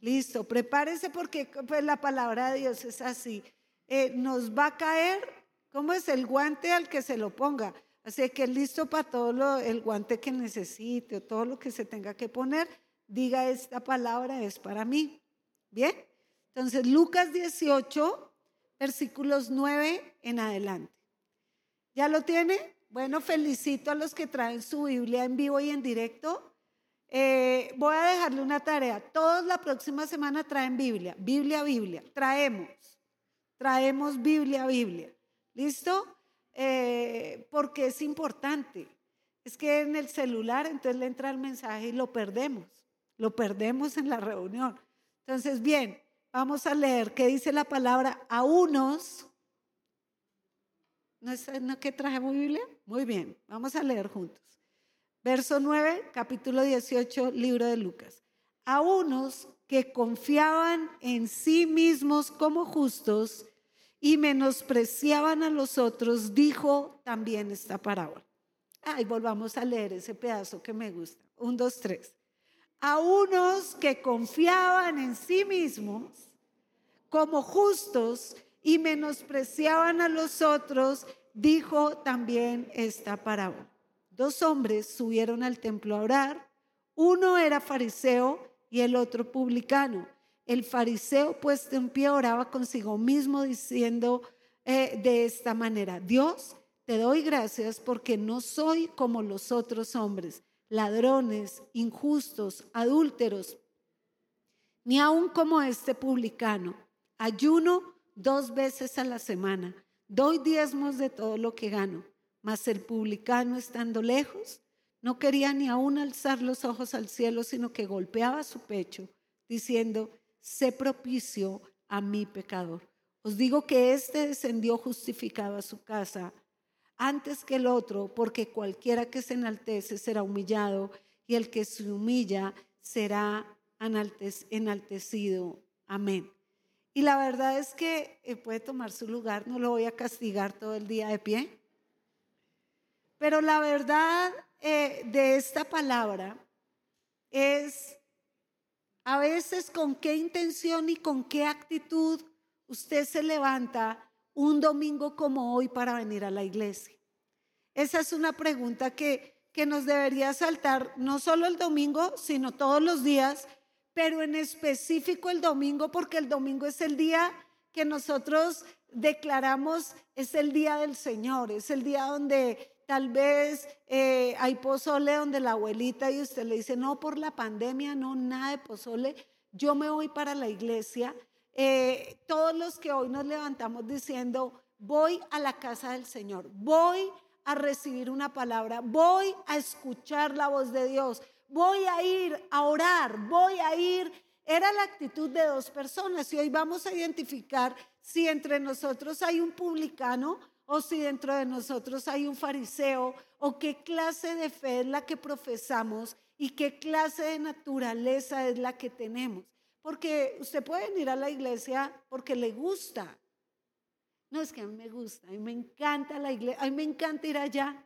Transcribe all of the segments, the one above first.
Listo, prepárese porque pues, la palabra de Dios es así. Eh, nos va a caer, ¿cómo es? El guante al que se lo ponga. Así que listo para todo lo, el guante que necesite o todo lo que se tenga que poner, diga esta palabra es para mí. Bien, entonces Lucas 18, versículos 9 en adelante. ¿Ya lo tiene? Bueno, felicito a los que traen su Biblia en vivo y en directo. Eh, voy a dejarle una tarea. Todos la próxima semana traen Biblia, Biblia, Biblia. Traemos, traemos Biblia, Biblia. ¿Listo? Eh, porque es importante. Es que en el celular entonces le entra el mensaje y lo perdemos. Lo perdemos en la reunión. Entonces, bien, vamos a leer qué dice la palabra a unos. ¿No es no, que trajemos Biblia? Muy bien, vamos a leer juntos. Verso 9, capítulo 18, libro de Lucas. A unos que confiaban en sí mismos como justos y menospreciaban a los otros, dijo también esta parábola. Ay, volvamos a leer ese pedazo que me gusta. Un, dos, tres. A unos que confiaban en sí mismos como justos y menospreciaban a los otros, dijo también esta parábola. Dos hombres subieron al templo a orar. Uno era fariseo y el otro publicano. El fariseo puesto en pie oraba consigo mismo diciendo eh, de esta manera, Dios, te doy gracias porque no soy como los otros hombres, ladrones, injustos, adúlteros, ni aun como este publicano. Ayuno dos veces a la semana, doy diezmos de todo lo que gano. Mas el publicano, estando lejos, no quería ni aún alzar los ojos al cielo, sino que golpeaba su pecho, diciendo, sé propicio a mi pecador. Os digo que éste descendió justificado a su casa antes que el otro, porque cualquiera que se enaltece será humillado, y el que se humilla será enaltecido. Amén. Y la verdad es que eh, puede tomar su lugar, no lo voy a castigar todo el día de pie. Pero la verdad eh, de esta palabra es a veces con qué intención y con qué actitud usted se levanta un domingo como hoy para venir a la iglesia. Esa es una pregunta que, que nos debería saltar no solo el domingo, sino todos los días, pero en específico el domingo, porque el domingo es el día que nosotros declaramos, es el día del Señor, es el día donde Tal vez eh, hay pozole donde la abuelita y usted le dice, no, por la pandemia, no, nada de pozole, yo me voy para la iglesia. Eh, todos los que hoy nos levantamos diciendo, voy a la casa del Señor, voy a recibir una palabra, voy a escuchar la voz de Dios, voy a ir a orar, voy a ir. Era la actitud de dos personas y hoy vamos a identificar si entre nosotros hay un publicano o si dentro de nosotros hay un fariseo, o qué clase de fe es la que profesamos y qué clase de naturaleza es la que tenemos. Porque usted puede venir a la iglesia porque le gusta. No es que a mí me gusta, a mí me encanta la iglesia, a mí me encanta ir allá.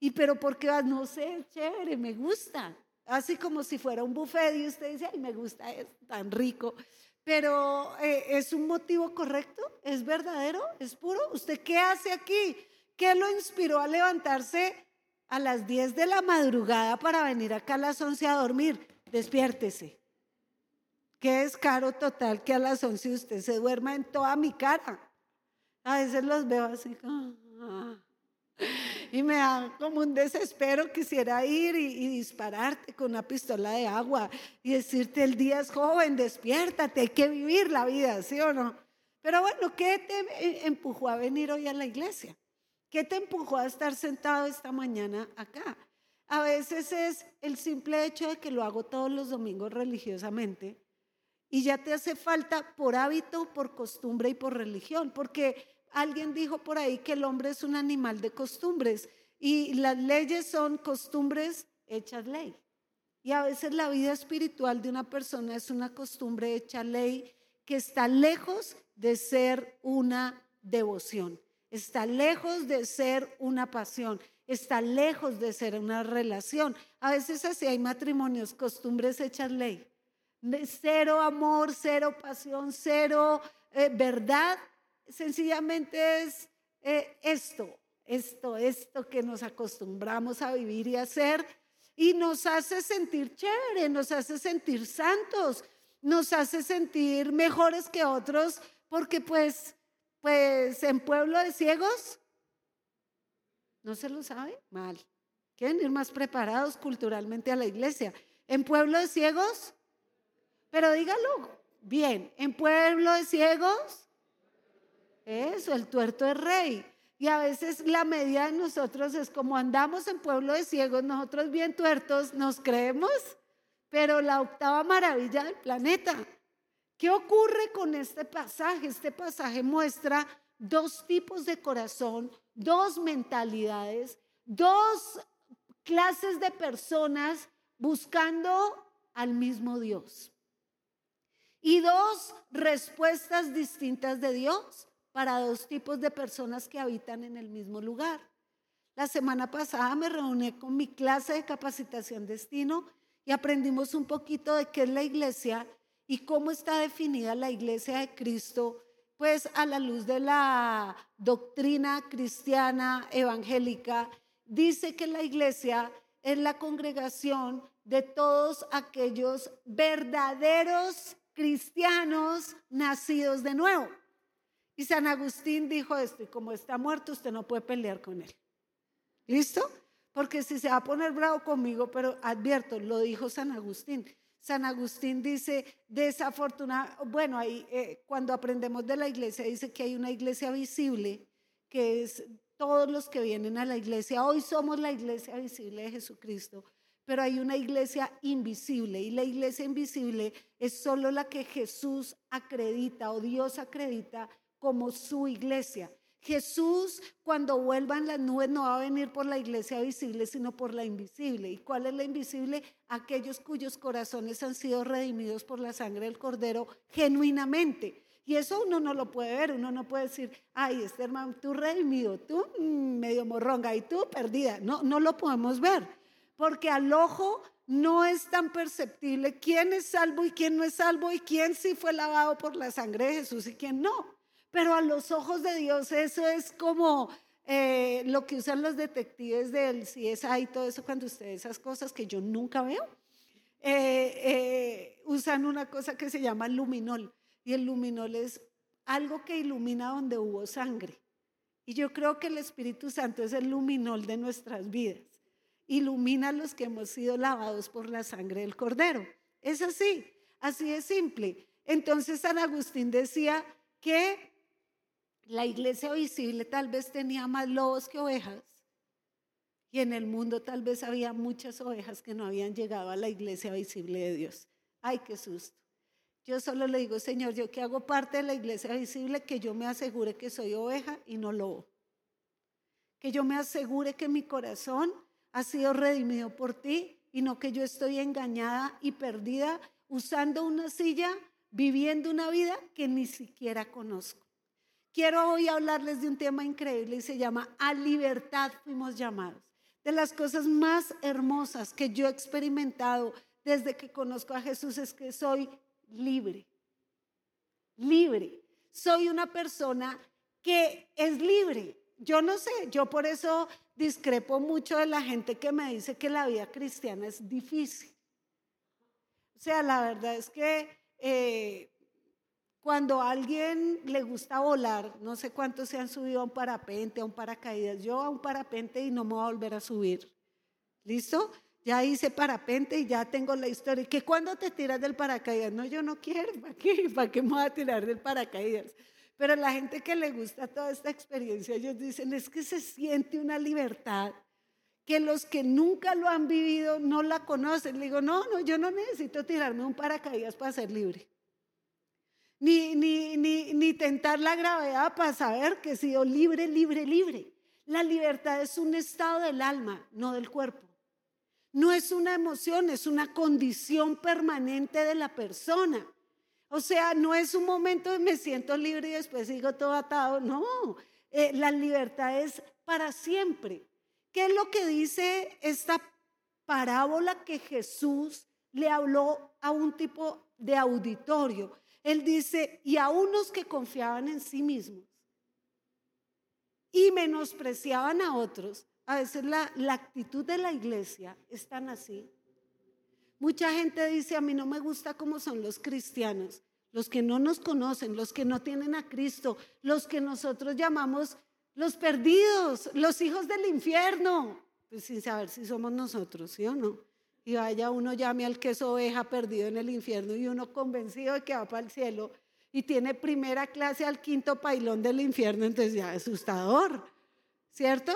Y pero porque, no sé, chévere, me gusta. Así como si fuera un buffet y usted dice, ay, me gusta, es tan rico. Pero eh, ¿es un motivo correcto? ¿Es verdadero? ¿Es puro? ¿Usted qué hace aquí? ¿Qué lo inspiró a levantarse a las 10 de la madrugada para venir acá a las 11 a dormir? Despiértese. Qué caro total que a las 11 usted se duerma en toda mi cara. A veces los veo así como... Y me da como un desespero, quisiera ir y, dispararte con una pistola de agua y decirte el día es joven, despiértate, hay que vivir la vida, ¿sí o no? Pero bueno, ¿qué te empujó a venir hoy a la iglesia? ¿Qué te empujó a estar sentado esta mañana acá? A veces es el simple hecho de que lo hago todos los domingos religiosamente y ya te hace falta por hábito, por costumbre y por religión, porque Alguien dijo por ahí que el hombre es un animal de costumbres y las leyes son costumbres hechas ley. Y a veces la vida espiritual de una persona es una costumbre hecha ley que está lejos de ser una devoción, está lejos de ser una pasión, está lejos de ser una relación. A veces así hay matrimonios, costumbres hechas ley. cero amor, cero pasión, cero eh, verdad. Sencillamente es eh, esto, esto, esto que nos acostumbramos a vivir y hacer y nos hace sentir chévere, nos hace sentir santos, nos hace sentir mejores que otros, porque pues, pues en pueblo de ciegos, ¿no se lo sabe? Mal. Quieren ir más preparados culturalmente a la iglesia. En pueblo de ciegos, pero dígalo bien, en pueblo de ciegos, eso, el tuerto es rey. Y a veces la medida de nosotros es como andamos en pueblo de ciegos, nosotros bien tuertos nos creemos, pero la octava maravilla del planeta. ¿Qué ocurre con este pasaje? Este pasaje muestra dos tipos de corazón, dos mentalidades, dos clases de personas buscando al mismo Dios. Y dos respuestas distintas de Dios para dos tipos de personas que habitan en el mismo lugar. La semana pasada me reuní con mi clase de capacitación destino y aprendimos un poquito de qué es la iglesia y cómo está definida la iglesia de Cristo, pues a la luz de la doctrina cristiana evangélica, dice que la iglesia es la congregación de todos aquellos verdaderos cristianos nacidos de nuevo. Y San Agustín dijo esto, y como está muerto, usted no puede pelear con él. ¿Listo? Porque si se va a poner bravo conmigo, pero advierto, lo dijo San Agustín. San Agustín dice, desafortunada, bueno, ahí eh, cuando aprendemos de la iglesia, dice que hay una iglesia visible, que es todos los que vienen a la iglesia. Hoy somos la iglesia visible de Jesucristo, pero hay una iglesia invisible y la iglesia invisible es solo la que Jesús acredita o Dios acredita como su iglesia. Jesús cuando vuelvan las nubes no va a venir por la iglesia visible, sino por la invisible. ¿Y cuál es la invisible? Aquellos cuyos corazones han sido redimidos por la sangre del cordero genuinamente. Y eso uno no lo puede ver, uno no puede decir, ay, este hermano, tú redimido, tú mm, medio morronga y tú perdida. No, no lo podemos ver, porque al ojo no es tan perceptible quién es salvo y quién no es salvo y quién sí fue lavado por la sangre de Jesús y quién no. Pero a los ojos de Dios eso es como eh, lo que usan los detectives del CSI y todo eso cuando ustedes esas cosas que yo nunca veo. Eh, eh, usan una cosa que se llama luminol y el luminol es algo que ilumina donde hubo sangre. Y yo creo que el Espíritu Santo es el luminol de nuestras vidas. Ilumina a los que hemos sido lavados por la sangre del Cordero. Es así, así es simple. Entonces San Agustín decía que la iglesia visible tal vez tenía más lobos que ovejas y en el mundo tal vez había muchas ovejas que no habían llegado a la iglesia visible de Dios. Ay, qué susto. Yo solo le digo, Señor, yo que hago parte de la iglesia visible, que yo me asegure que soy oveja y no lobo. Que yo me asegure que mi corazón ha sido redimido por ti y no que yo estoy engañada y perdida usando una silla, viviendo una vida que ni siquiera conozco. Quiero hoy hablarles de un tema increíble y se llama A libertad fuimos llamados. De las cosas más hermosas que yo he experimentado desde que conozco a Jesús es que soy libre. Libre. Soy una persona que es libre. Yo no sé, yo por eso discrepo mucho de la gente que me dice que la vida cristiana es difícil. O sea, la verdad es que eh, cuando a alguien le gusta volar, no sé cuántos se han subido a un parapente, a un paracaídas, yo a un parapente y no me voy a volver a subir. ¿Listo? Ya hice parapente y ya tengo la historia. ¿Que cuando te tiras del paracaídas? No, yo no quiero. ¿Para qué? ¿Para qué me voy a tirar del paracaídas? Pero la gente que le gusta toda esta experiencia, ellos dicen, es que se siente una libertad que los que nunca lo han vivido no la conocen. Le digo, no, no, yo no necesito tirarme un paracaídas para ser libre ni, ni, ni, ni tentar la gravedad para saber que he sido libre, libre, libre. La libertad es un estado del alma, no del cuerpo. No es una emoción, es una condición permanente de la persona. O sea, no es un momento de me siento libre y después sigo todo atado. No, eh, la libertad es para siempre. ¿Qué es lo que dice esta parábola que Jesús le habló a un tipo de auditorio. Él dice, y a unos que confiaban en sí mismos y menospreciaban a otros, a veces la, la actitud de la iglesia es tan así. Mucha gente dice, a mí no me gusta cómo son los cristianos, los que no nos conocen, los que no tienen a Cristo, los que nosotros llamamos los perdidos, los hijos del infierno, pues sin saber si somos nosotros, ¿sí o no? Y vaya uno llame al que es oveja perdido en el infierno y uno convencido de que va para el cielo y tiene primera clase al quinto pailón del infierno, entonces ya asustador, ¿cierto?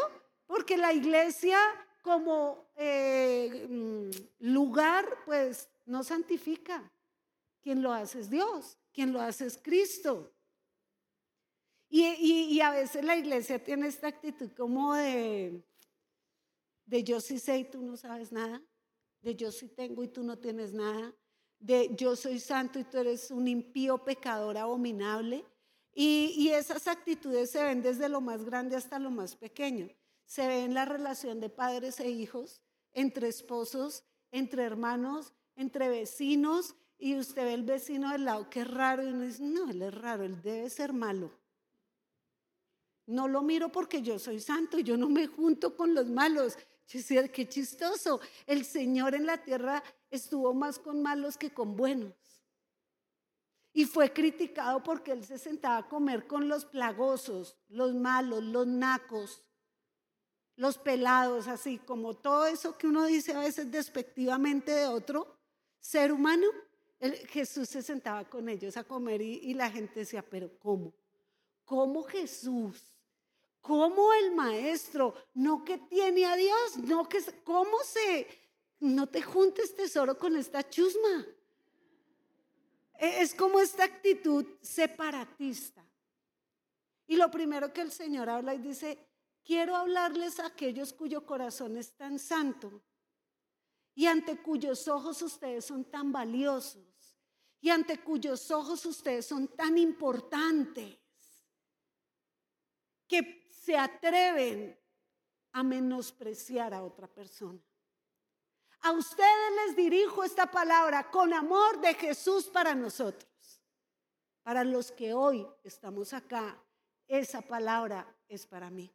Porque la iglesia como eh, mm, lugar, pues no santifica. Quien lo hace es Dios, quien lo hace es Cristo. Y, a veces la iglesia tiene esta actitud como de, de yo sí sé y tú no sabes nada, de yo sí tengo y tú no tienes nada, de yo soy santo y tú eres un impío pecador abominable. Y, y esas actitudes se ven desde lo más grande hasta lo más pequeño. Se ve en la relación de padres e hijos, entre esposos, entre hermanos, entre vecinos, y usted ve el vecino del lado que es raro y uno dice, no, él es raro, él debe ser malo. No lo miro porque yo soy santo, yo no me junto con los malos. Qué chistoso. El Señor en la tierra estuvo más con malos que con buenos. Y fue criticado porque él se sentaba a comer con los plagosos, los malos, los nacos, los pelados, así como todo eso que uno dice a veces despectivamente de otro ser humano. Jesús se sentaba con ellos a comer y, y la gente decía, pero ¿cómo? ¿Cómo Jesús? ¿Cómo el maestro? No que tiene a Dios, no que, ¿cómo se? No te juntes tesoro con esta chusma. E, es como esta actitud separatista. Y lo primero que el Señor habla y dice, quiero hablarles a aquellos cuyo corazón es tan santo y ante cuyos ojos ustedes son tan valiosos y ante cuyos ojos ustedes son tan importantes que se atreven a menospreciar a otra persona. A ustedes les dirijo esta palabra con amor de Jesús para nosotros. Para los que hoy estamos acá, esa palabra es para mí.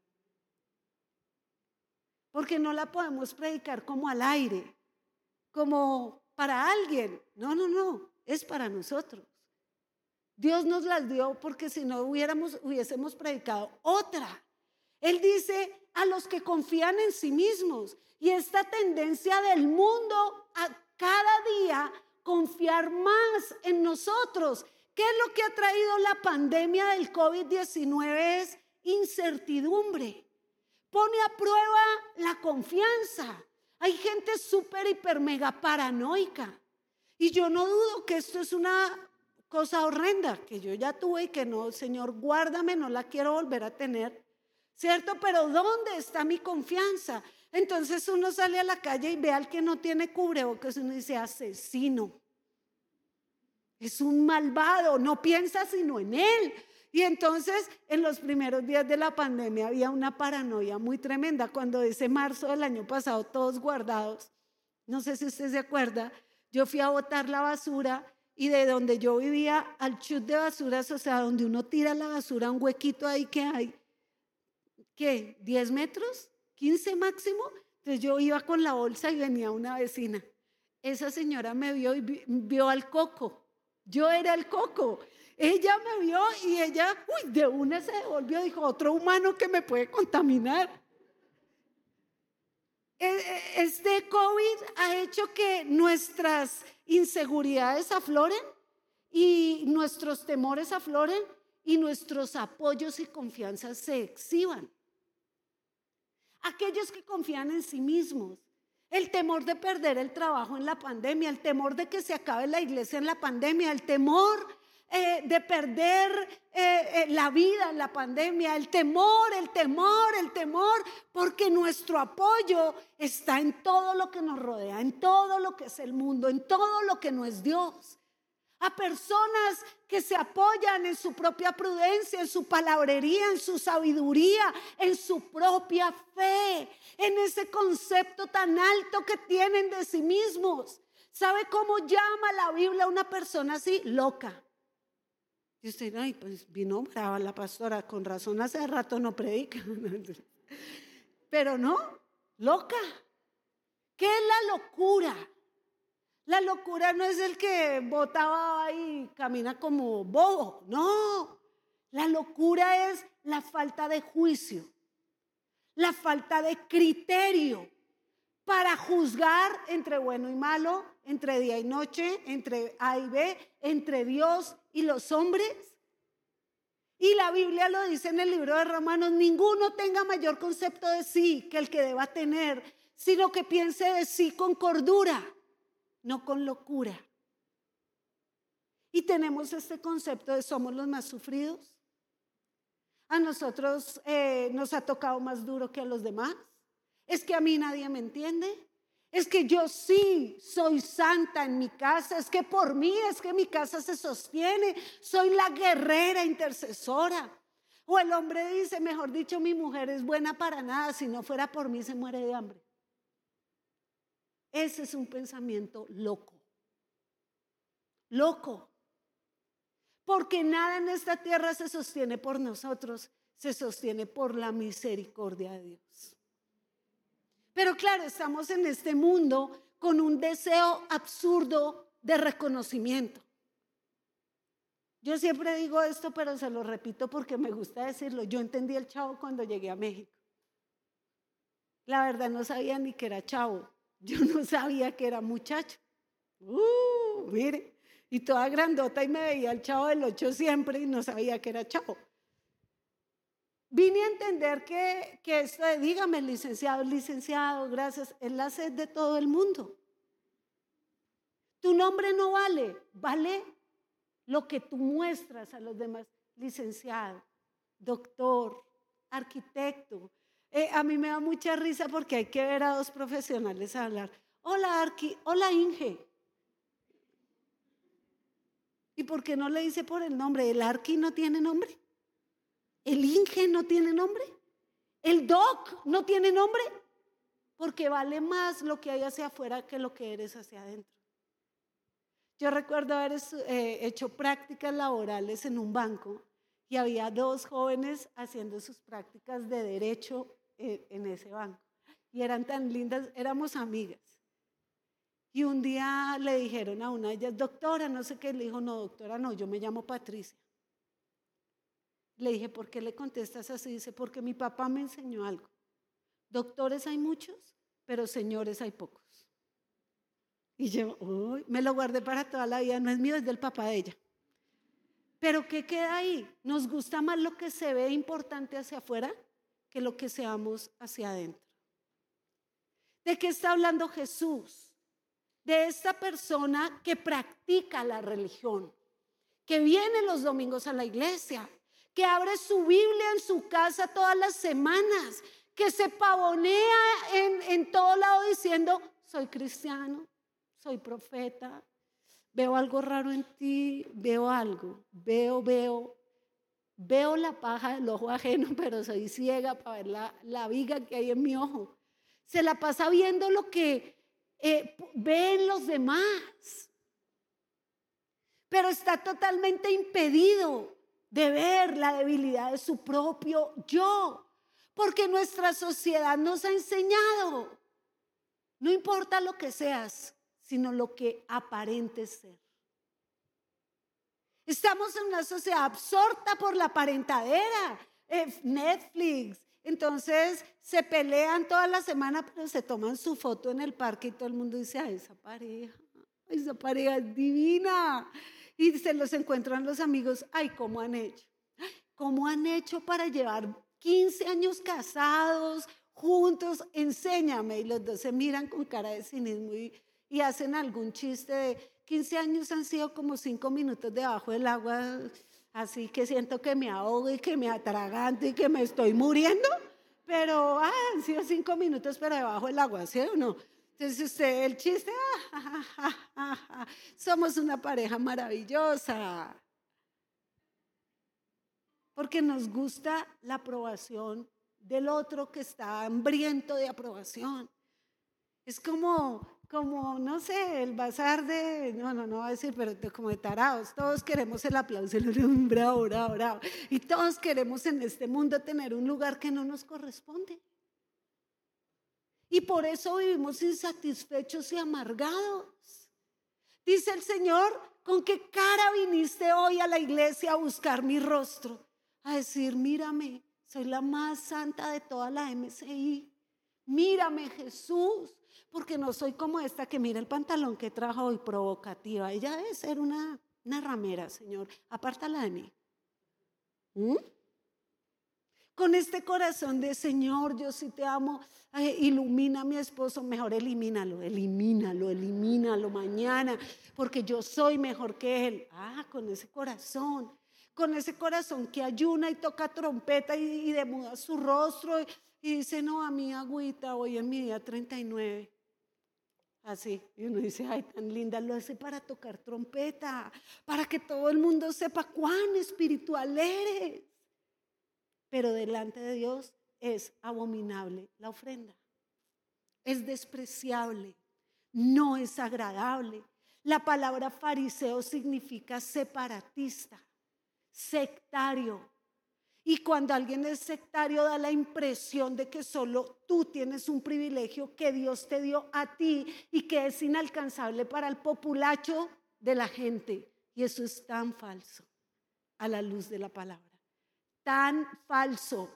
Porque no la podemos predicar como al aire, como para alguien. No, no, no, es para nosotros. Dios nos las dio porque si no hubiéramos, hubiésemos predicado otra. Él dice a los que confían en sí mismos. Y esta tendencia del mundo a cada día confiar más en nosotros. ¿Qué es lo que ha traído la pandemia del COVID-19? Es incertidumbre. Pone a prueba la confianza. Hay gente súper, hiper, mega paranoica. Y yo no dudo que esto es una cosa horrenda que yo ya tuve y que no, Señor, guárdame, no la quiero volver a tener. ¿Cierto? Pero ¿dónde está mi confianza? Entonces uno sale a la calle y ve al que no tiene cubrebocas uno dice, asesino. Es un malvado, no piensa sino en él. Y entonces en los primeros días de la pandemia había una paranoia muy tremenda cuando ese marzo del año pasado todos guardados, no sé si usted se acuerda, yo fui a botar la basura y de donde yo vivía al chut de basuras, o sea, donde uno tira la basura, un huequito ahí que hay, ¿qué? ¿10 metros? ¿15 máximo? Entonces yo iba con la bolsa y venía una vecina. Esa señora me vio y vio al coco. Yo era el coco. Ella me vio y ella, uy, de una se devolvió, dijo, otro humano que me puede contaminar. E, e, este COVID ha hecho que nuestras inseguridades afloren y nuestros temores afloren y nuestros apoyos y confianzas se exhiban aquellos que confían en sí mismos. El temor de perder el trabajo en la pandemia, el temor de que se acabe la iglesia en la pandemia, el temor eh, de perder eh, eh, la vida en la pandemia, el temor, el temor, el temor, porque nuestro apoyo está en todo lo que nos rodea, en todo lo que es el mundo, en todo lo que no es Dios a personas que se apoyan en su propia prudencia, en su palabrería, en su sabiduría, en su propia fe, en ese concepto tan alto que tienen de sí mismos. ¿Sabe cómo llama la Biblia a una persona así? Loca. Y usted, ay, pues vino brava la pastora, con razón hace rato no predica. Pero no, loca. ¿Qué es la locura? La locura no es el que botaba y camina como bobo, no. La locura es la falta de juicio, la falta de criterio para juzgar entre bueno y malo, entre día y noche, entre A y B, entre Dios y los hombres. Y la Biblia lo dice en el libro de Romanos, ninguno tenga mayor concepto de sí que el que deba tener, sino que piense de sí con cordura, no con locura. Y tenemos este concepto de somos los más sufridos a nosotros eh, nos ha tocado más duro que a los demás. Es que a mí nadie me entiende. Es que yo sí soy santa en mi casa. Es que por mí es que mi casa se sostiene. Soy la guerrera intercesora. O el hombre dice, mejor dicho, mi mujer es buena para nada. Si no fuera por mí se muere de hambre. Ese es un pensamiento loco. Loco. Porque nada en esta tierra se sostiene por nosotros, se sostiene por la misericordia de Dios. Pero claro, estamos en este mundo con un deseo absurdo de reconocimiento. Yo siempre digo esto, pero se lo repito porque me gusta decirlo. Yo entendí el chavo cuando llegué a México. La verdad no sabía ni que era chavo. Yo no sabía que era muchacho. Uh, mire, y toda grandota y me veía el chavo del ocho siempre y no sabía que era chavo. Vine a entender que, que esto de, dígame, licenciado, licenciado, gracias, es la sed de todo el mundo. Tu nombre no vale, vale lo que tú muestras a los demás, licenciado, doctor, arquitecto. Eh, a mí me da mucha risa porque hay que ver a dos profesionales hablar. Hola, Arqui, hola, Inge. ¿Y por qué no le dice por el nombre? ¿El Arqui no tiene nombre? ¿El Inge no tiene nombre? ¿El Doc no tiene nombre? Porque vale más lo que hay hacia afuera que lo que eres hacia adentro. Yo recuerdo haber eh, hecho prácticas laborales en un banco y había dos jóvenes haciendo sus prácticas de derecho en ese banco. Y eran tan lindas, éramos amigas. Y un día le dijeron a una de ellas, doctora, no sé qué, le dijo, no, doctora, no, yo me llamo Patricia. Le dije, ¿por qué le contestas así? Dice, porque mi papá me enseñó algo. Doctores hay muchos, pero señores hay pocos. Y yo, uy, me lo guardé para toda la vida, no es mío, es del papá de ella. Pero ¿qué queda ahí? Nos gusta más lo que se ve importante hacia afuera que lo que seamos hacia adentro. ¿De qué está hablando Jesús? de esta persona que practica la religión, que viene los domingos a la iglesia, que abre su Biblia en su casa todas las semanas, que se pavonea en, en todo lado diciendo, soy cristiano, soy profeta, veo algo raro en ti, veo algo, veo, veo, veo la paja del ojo ajeno, pero soy ciega para ver la, la viga que hay en mi ojo. Se la pasa viendo lo que eh, ven los demás. Pero está totalmente impedido de ver la debilidad de su propio yo. Porque nuestra sociedad nos ha enseñado. No importa lo que seas, sino lo que aparentes ser. Estamos en una sociedad absorta por la aparentadera. Eh, Netflix, entonces se pelean toda la semana, pero se toman su foto en el parque y todo el mundo dice, ay, esa pareja, esa pareja es divina. Y se los encuentran los amigos, ay, ¿cómo han hecho? ¿Cómo han hecho para llevar 15 años casados, juntos? Enséñame. Y los dos se miran con cara de cinismo y, y hacen algún chiste de 15 años han sido como 5 minutos debajo del agua Así que siento que me ahogo y que me atraganto y que me estoy muriendo. Pero ah, han sido cinco minutos para debajo del agua, ¿sí o no? Entonces usted, el chiste, ah, somos una pareja maravillosa. Porque nos gusta la aprobación del otro que está hambriento de aprobación. Es como, como, no sé, el bazar de, no, no, no voy a decir, pero como de tarados. Todos queremos el aplauso, el bravo, bravo, bravo. Y todos queremos en este mundo tener un lugar que no nos corresponde. Y por eso vivimos insatisfechos y amargados. Dice el Señor, ¿con qué cara viniste hoy a la iglesia a buscar mi rostro? A decir, mírame, soy la más santa de toda la MCI. Mírame Jesús, porque no soy como esta que mira el pantalón que trajo hoy provocativa. Ella debe ser una, una ramera, Señor. Apártala de mí. ¿Mm? Con este corazón de Señor, yo sí te amo, ilumina a mi esposo, mejor elimínalo, elimínalo, elimínalo mañana, porque yo soy mejor que él. Ah, con ese corazón, con ese corazón que ayuna y toca trompeta y, y demuda su rostro y, dice, no, a mi agüita, hoy en mi día 39. Así, y uno dice, ay, tan linda, lo hace para tocar trompeta, para que todo el mundo sepa cuán espiritual eres pero delante de Dios es abominable la ofrenda. Es despreciable, no es agradable. La palabra fariseo significa separatista, sectario. Y cuando alguien es sectario da la impresión de que solo tú tienes un privilegio que Dios te dio a ti y que es inalcanzable para el populacho de la gente. Y eso es tan falso a la luz de la palabra tan falso.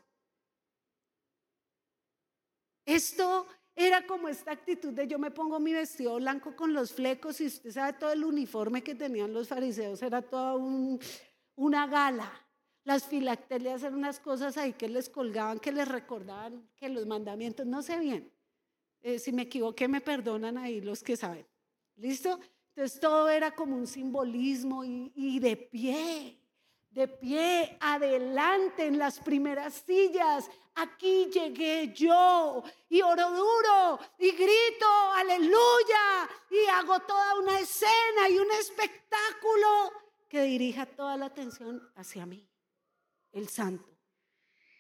Esto era como esta actitud de yo me pongo mi vestido blanco con los flecos y usted sabe todo el uniforme que tenían los fariseos, era toda una gala. Las filactelias eran unas cosas ahí que les colgaban, que les recordaban que los mandamientos, no sé bien. Eh, si me equivoqué, me perdonan ahí los que saben. ¿Listo? Entonces todo era como un simbolismo y de pie de pie adelante en las primeras sillas. Aquí llegué yo y oro duro y grito aleluya y hago toda una escena y un espectáculo que dirija toda la atención hacia mí. El santo,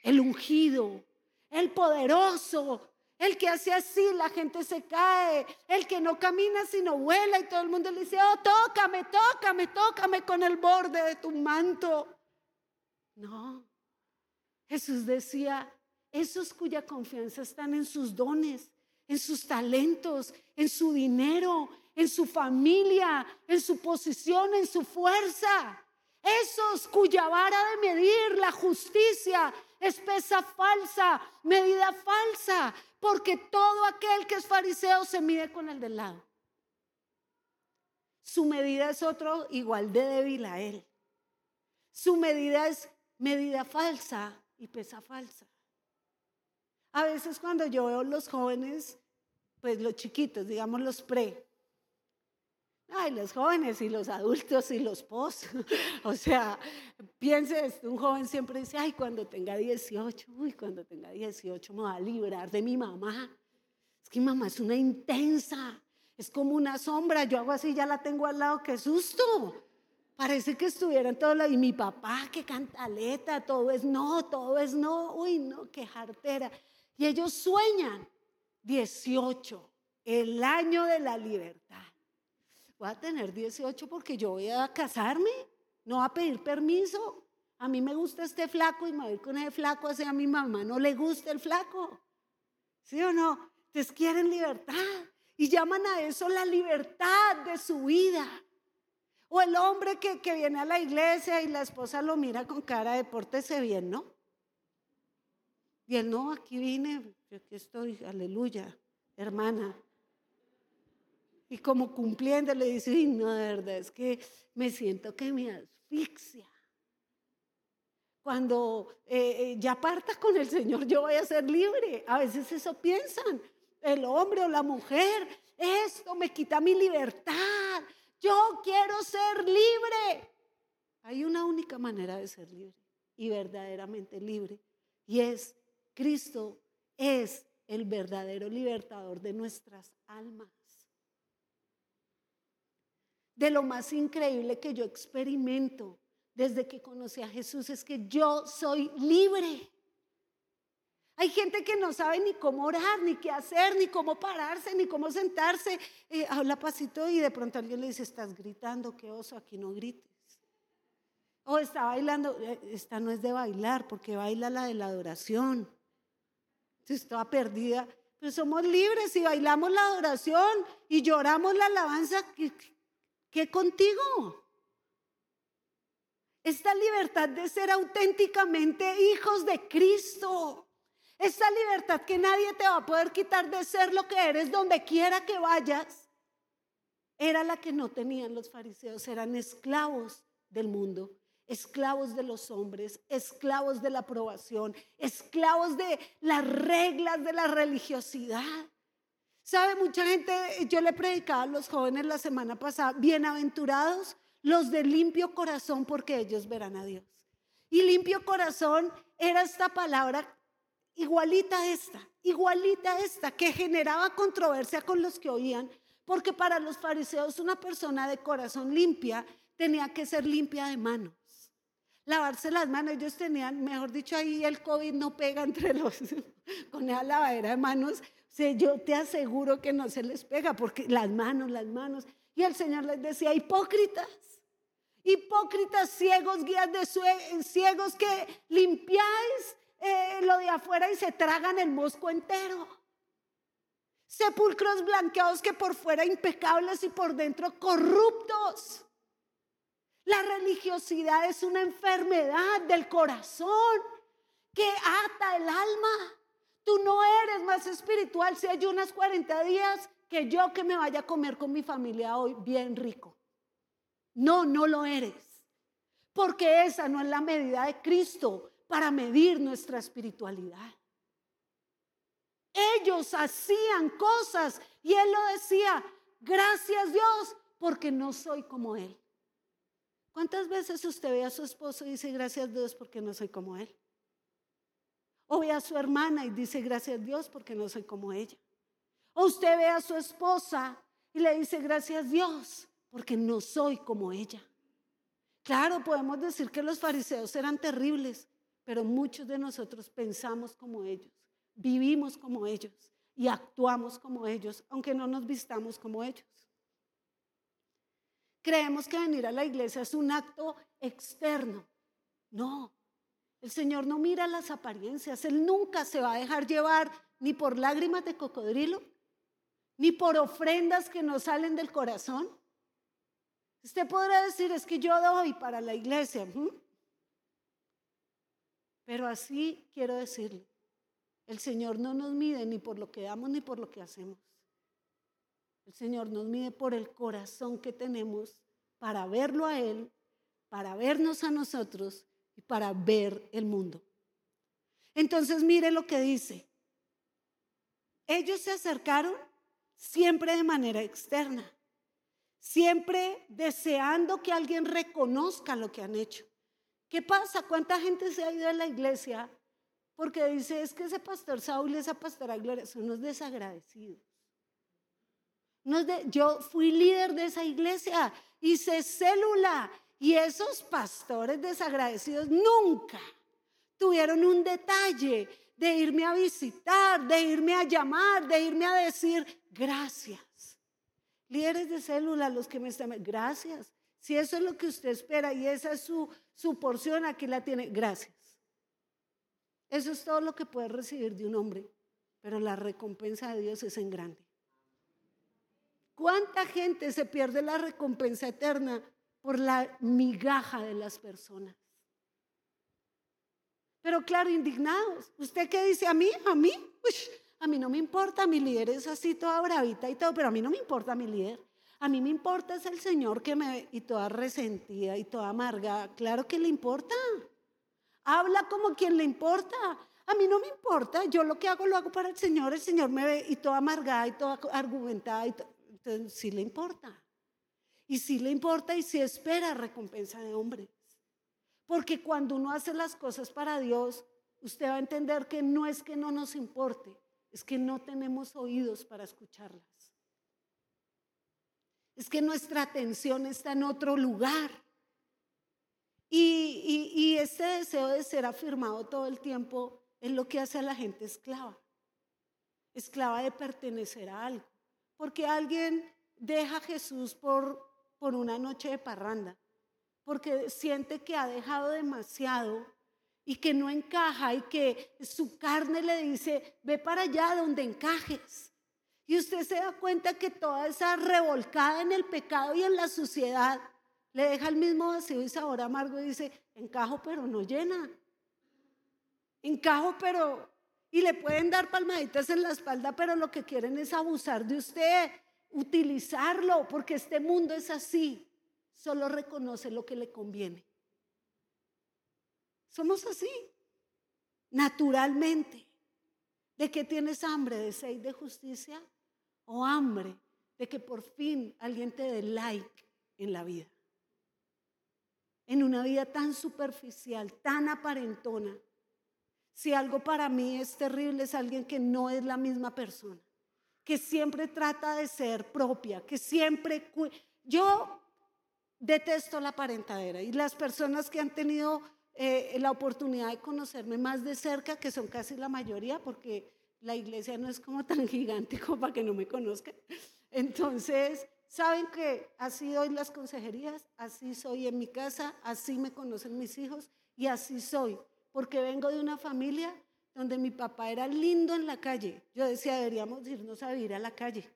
el ungido, el poderoso, el que hace así, la gente se cae. El que no camina sino vuela y todo el mundo le dice, oh, tócame, tócame, tócame con el borde de tu manto. No. Jesús decía, esos cuya confianza están en sus dones, en sus talentos, en su dinero, en su familia, en su posición, en su fuerza. Esos cuya vara de medir la justicia es pesa falsa, medida falsa, porque todo aquel que es fariseo se mide con el del lado. Su medida es otro igual de débil a él. Su medida es medida falsa y pesa falsa. A veces cuando yo veo los jóvenes, pues los chiquitos, digamos los pre, ay, los jóvenes y los adultos y los pos, o sea, piense, un joven siempre dice, ay, cuando tenga 18, uy, cuando tenga 18 me va a librar de mi mamá. Es que mi mamá es una intensa, es como una sombra, yo hago así, ya la tengo al lado, qué susto. Parece que estuvieran todos y mi papá que cantaleta, todo es no, todo es no, uy, no, qué jartera. Y ellos sueñan 18, el año de la libertad. Voy a tener 18 porque yo voy a casarme, no a pedir permiso. A mí me gusta este flaco y me voy con ese flaco, así a mi mamá no le gusta el flaco. ¿Sí o no? Entonces quieren libertad y llaman a eso la libertad de su vida. O el hombre que, viene a la iglesia y la esposa lo mira con cara de pórtese bien, ¿no? Y él, no, aquí vine, aquí estoy, aleluya, hermana. Y como cumpliendo le dice, no, de verdad, es que me siento que me asfixia. Cuando eh, eh, ya parta con el Señor, yo voy a ser libre. A veces eso piensan, el hombre o la mujer, esto me quita mi libertad, yo quiero ser libre. Hay una única manera de ser libre y verdaderamente libre. Y es Cristo es el verdadero libertador de nuestras almas. De lo más increíble que yo experimento desde que conocí a Jesús es que yo soy libre. Hay gente que no sabe ni cómo orar, ni qué hacer, ni cómo pararse, ni cómo sentarse. Eh, habla pasito y de pronto alguien le dice, estás gritando, qué oso, aquí no grites. O está bailando, eh, esta no es de bailar, porque baila la de la adoración. Entonces estaba perdida. Pero somos libres y bailamos la adoración y lloramos la alabanza. ¿Qué, contigo? Esta libertad de ser auténticamente hijos de Cristo. Esta libertad que nadie te va a poder quitar de ser lo que eres donde quiera que vayas. Era la que no tenían los fariseos. Eran esclavos del mundo esclavos de los hombres, esclavos de la aprobación, esclavos de las reglas de la religiosidad. ¿Sabe? Mucha gente, yo le predicaba a los jóvenes la semana pasada, bienaventurados los de limpio corazón porque ellos verán a Dios. Y limpio corazón era esta palabra igualita a esta, igualita a esta, que generaba controversia con los que oían, porque para los fariseos una persona de corazón limpia tenía que ser limpia de manos lavarse las manos. Ellos tenían, mejor dicho, ahí el COVID no pega entre los, con esa lavadera de manos. Yo te aseguro que no se les pega porque las manos, las manos. Y el Señor les decía, hipócritas, hipócritas, ciegos, guías de ciegos que limpiáis eh, lo de afuera y se tragan el mosco entero. Sepulcros blanqueados que por fuera impecables y por dentro corruptos. La religiosidad es una enfermedad del corazón que ata el alma. Tú no eres más espiritual si hay unas 40 días que yo que me vaya a comer con mi familia hoy bien rico. No, no lo eres. Porque esa no es la medida de Cristo para medir nuestra espiritualidad. Ellos hacían cosas y Él lo decía, gracias Dios, porque no soy como Él. ¿Cuántas veces usted ve a su esposo y dice gracias Dios porque no soy como él? O ve a su hermana y dice gracias a Dios porque no soy como ella. O usted ve a su esposa y le dice gracias a Dios porque no soy como ella. Claro, podemos decir que los fariseos eran terribles, pero muchos de nosotros pensamos como ellos, vivimos como ellos y actuamos como ellos, aunque no nos vistamos como ellos. Creemos que venir a la iglesia es un acto externo. No, el Señor no mira las apariencias. Él nunca se va a dejar llevar ni por lágrimas de cocodrilo, ni por ofrendas que no salen del corazón. Usted podrá decir, es que yo doy para la iglesia. Pero así quiero decirle, el Señor no nos mide ni por lo que damos ni por lo que hacemos. El Señor nos mide por el corazón que tenemos para verlo a Él, para vernos a nosotros y para ver el mundo. Entonces mire lo que dice. Ellos se acercaron siempre de manera externa, siempre deseando que alguien reconozca lo que han hecho. ¿Qué pasa? ¿Cuánta gente se ha ido a la iglesia porque dice, es que ese pastor Saúl y esa pastora Gloria son unos desagradecidos? yo fui líder de esa iglesia, hice célula y esos pastores desagradecidos nunca tuvieron un detalle de irme a visitar, de irme a llamar, de irme a decir gracias. Líderes de célula, los que me están, gracias. Si eso es lo que usted espera y esa es su, su porción, aquí la tiene, gracias. Eso es todo lo que puede recibir de un hombre, pero la recompensa de Dios es en grande. ¿Cuánta gente se pierde la recompensa eterna por la migaja de las personas? Pero claro, indignados. ¿Usted qué dice a mí? A mí, a mí no me importa, mi líder es así toda bravita y todo, pero a mí no me importa mi líder. A mí me importa es el Señor que me y toda resentida y toda amarga. Claro que le importa. Habla como quien le importa. A mí no me importa. Yo lo que hago lo hago para el Señor. El Señor me ve y toda amargada y toda argumentada y entonces sí le importa. Y sí le importa y sí espera recompensa de hombres. Porque cuando uno hace las cosas para Dios, usted va a entender que no es que no nos importe, es que no tenemos oídos para escucharlas. Es que nuestra atención está en otro lugar. Y, y, y este deseo de ser afirmado todo el tiempo es lo que hace a la gente esclava. Esclava de pertenecer a algo. Porque alguien deja a Jesús por, por una noche de parranda. Porque siente que ha dejado demasiado y que no encaja y que su carne le dice, ve para allá donde encajes. Y usted se da cuenta que toda esa revolcada en el pecado y en la suciedad le deja el mismo vacío y sabor amargo y dice, encajo pero no llena. Encajo pero... Y le pueden dar palmaditas en la espalda, pero lo que quieren es abusar de usted, utilizarlo, porque este mundo es así. Solo reconoce lo que le conviene. Somos así, naturalmente. ¿De que tienes hambre? ¿De sed de justicia? ¿O hambre de que por fin alguien te dé like en la vida? En una vida tan superficial, tan aparentona. Si algo para mí es terrible, es alguien que no es la misma persona, que siempre trata de ser propia, que siempre... Yo detesto la aparentadera y las personas que han tenido eh, la oportunidad de conocerme más de cerca, que son casi la mayoría, porque la iglesia no es como tan gigante como para que no me conozcan. Entonces, saben que así doy las consejerías, así soy en mi casa, así me conocen mis hijos y así soy, porque vengo de una familia donde mi papá era lindo en la calle. Yo decía, deberíamos irnos a vivir a la calle.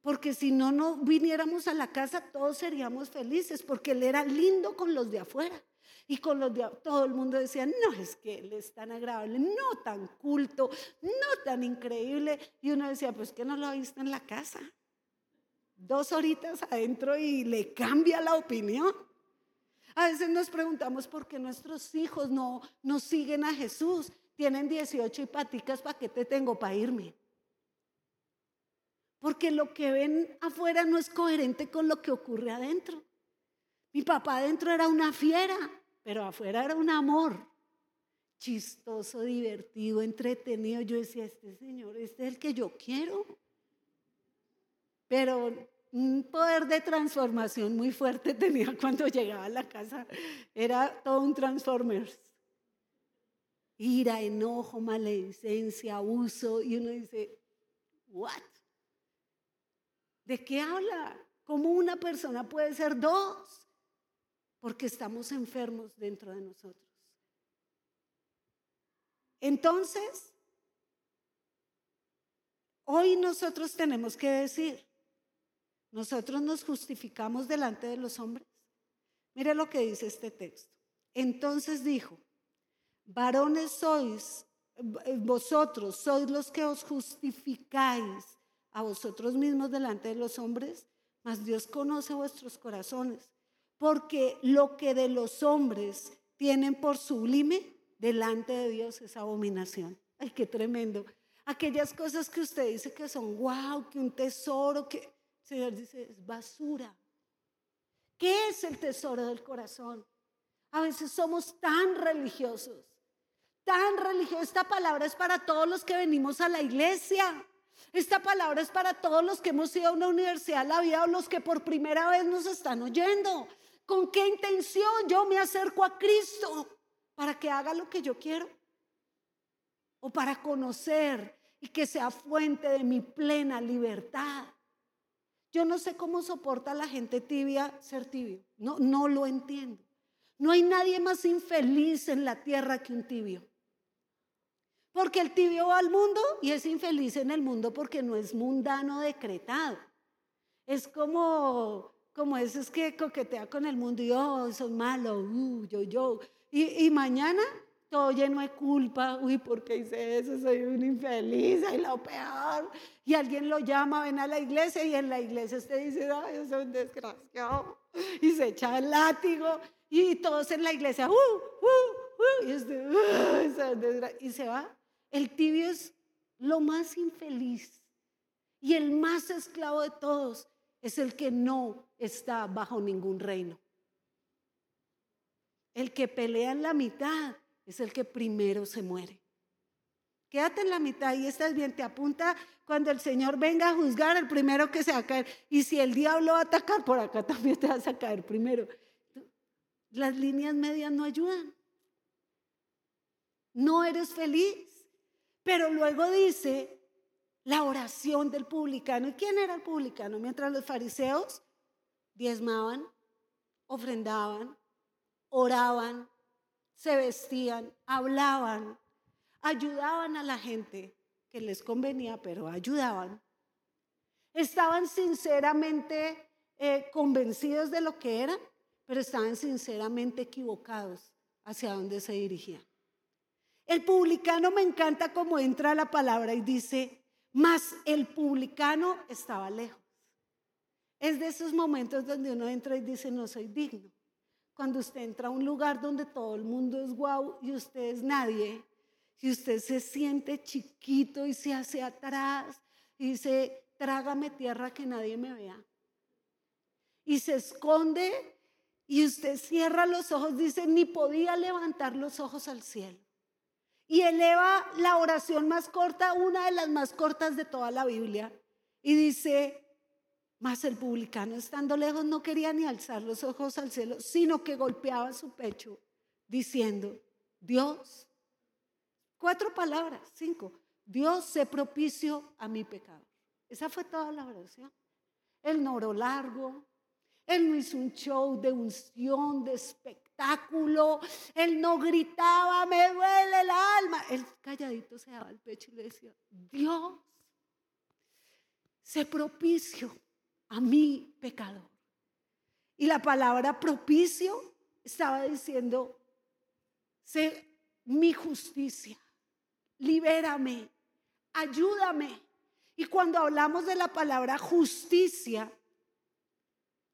Porque si no, no viniéramos a la casa, todos seríamos felices, porque él era lindo con los de afuera. Y con los de, todo el mundo decía, no, es que él es tan agradable, no tan culto, no tan increíble. Y uno decía, pues que no lo ha visto en la casa. Dos horitas adentro y le cambia la opinión. A veces nos preguntamos por qué nuestros hijos no, no siguen a Jesús. Tienen 18 y paticas, ¿para qué te tengo para irme? Porque lo que ven afuera no es coherente con lo que ocurre adentro. Mi papá adentro era una fiera pero afuera era un amor chistoso, divertido, entretenido. Yo decía, este señor, este es el que yo quiero. Pero un poder de transformación muy fuerte tenía cuando llegaba a la casa. Era todo un Transformers. Ira, enojo, maledicencia, abuso. Y uno dice, ¿what? ¿De qué habla? ¿Cómo una persona puede ser dos? porque estamos enfermos dentro de nosotros. Entonces, hoy nosotros tenemos que decir, nosotros nos justificamos delante de los hombres. Mire lo que dice este texto. Entonces dijo, varones sois, vosotros sois los que os justificáis a vosotros mismos delante de los hombres, mas Dios conoce vuestros corazones porque lo que de los hombres tienen por sublime, delante de Dios es abominación. Ay, qué tremendo. Aquellas cosas que usted dice que son wow, que un tesoro, que Señor dice es basura. ¿Qué es el tesoro del corazón? A veces somos tan religiosos, tan religiosos. Esta palabra es para todos los que venimos a la iglesia. Esta palabra es para todos los que hemos ido a una universidad la vida o los que por primera vez nos están oyendo. ¿Con qué intención yo me acerco a Cristo? ¿Para que haga lo que yo quiero? ¿O para conocer y que sea fuente de mi plena libertad? Yo no sé cómo soporta la gente tibia ser tibio. No, no lo entiendo. No hay nadie más infeliz en la tierra que un tibio. Porque el tibio va al mundo y es infeliz en el mundo porque no es mundano decretado. Es como como es que coquetea con el mundo y oh, soy malo, uh, yo, yo. Y, y, mañana todo lleno de culpa, uy, ¿por qué hice eso? Soy un infeliz, soy lo peor. Y alguien lo llama, ven a la iglesia y en la iglesia usted dice, ay, yo soy un desgraciado. Y se echa el látigo y todos en la iglesia, uh, uh, uh, y, este, uh, y se va. El tibio es lo más infeliz y el más esclavo de todos es el que no está bajo ningún reino. El que pelea en la mitad es el que primero se muere. Quédate en la mitad y estás bien, te apunta cuando el Señor venga a juzgar, el primero que se va a caer. Y si el diablo va a atacar por acá, también te vas a caer primero. Las líneas medias no ayudan. no eres feliz. Pero luego dice la oración del publicano. ¿Y quién era el publicano? Mientras los fariseos diezmaban, ofrendaban, oraban, se vestían, hablaban, ayudaban a la gente que les convenía, pero ayudaban. Estaban sinceramente eh, convencidos de lo que eran, pero estaban sinceramente equivocados hacia dónde se dirigían. El publicano me encanta cómo entra la palabra y dice, mas el publicano estaba lejos. Es de esos momentos donde uno entra y dice, no soy digno. Cuando usted entra a un lugar donde todo el mundo es guau y usted es nadie, y usted se siente chiquito y se hace atrás y dice, trágame tierra que nadie me vea. Y se esconde y usted cierra los ojos, dice, ni podía levantar los ojos al cielo. Y eleva la oración más corta, una de las más cortas de toda la Biblia, y dice, mas el publicano estando lejos no quería ni alzar los ojos al cielo, sino que golpeaba su pecho diciendo, Dios, cuatro palabras, cinco, Dios se propicio a mi pecado. Esa fue toda la oración. El no largo, él no hizo un show de unción, de espectáculo, él no gritaba, me duele el alma. Él calladito se daba el pecho y le decía, Dios, se propicio a mi pecador. Y la palabra propicio estaba diciendo, sé mi justicia, libérame, ayúdame. Y cuando hablamos de la palabra justicia,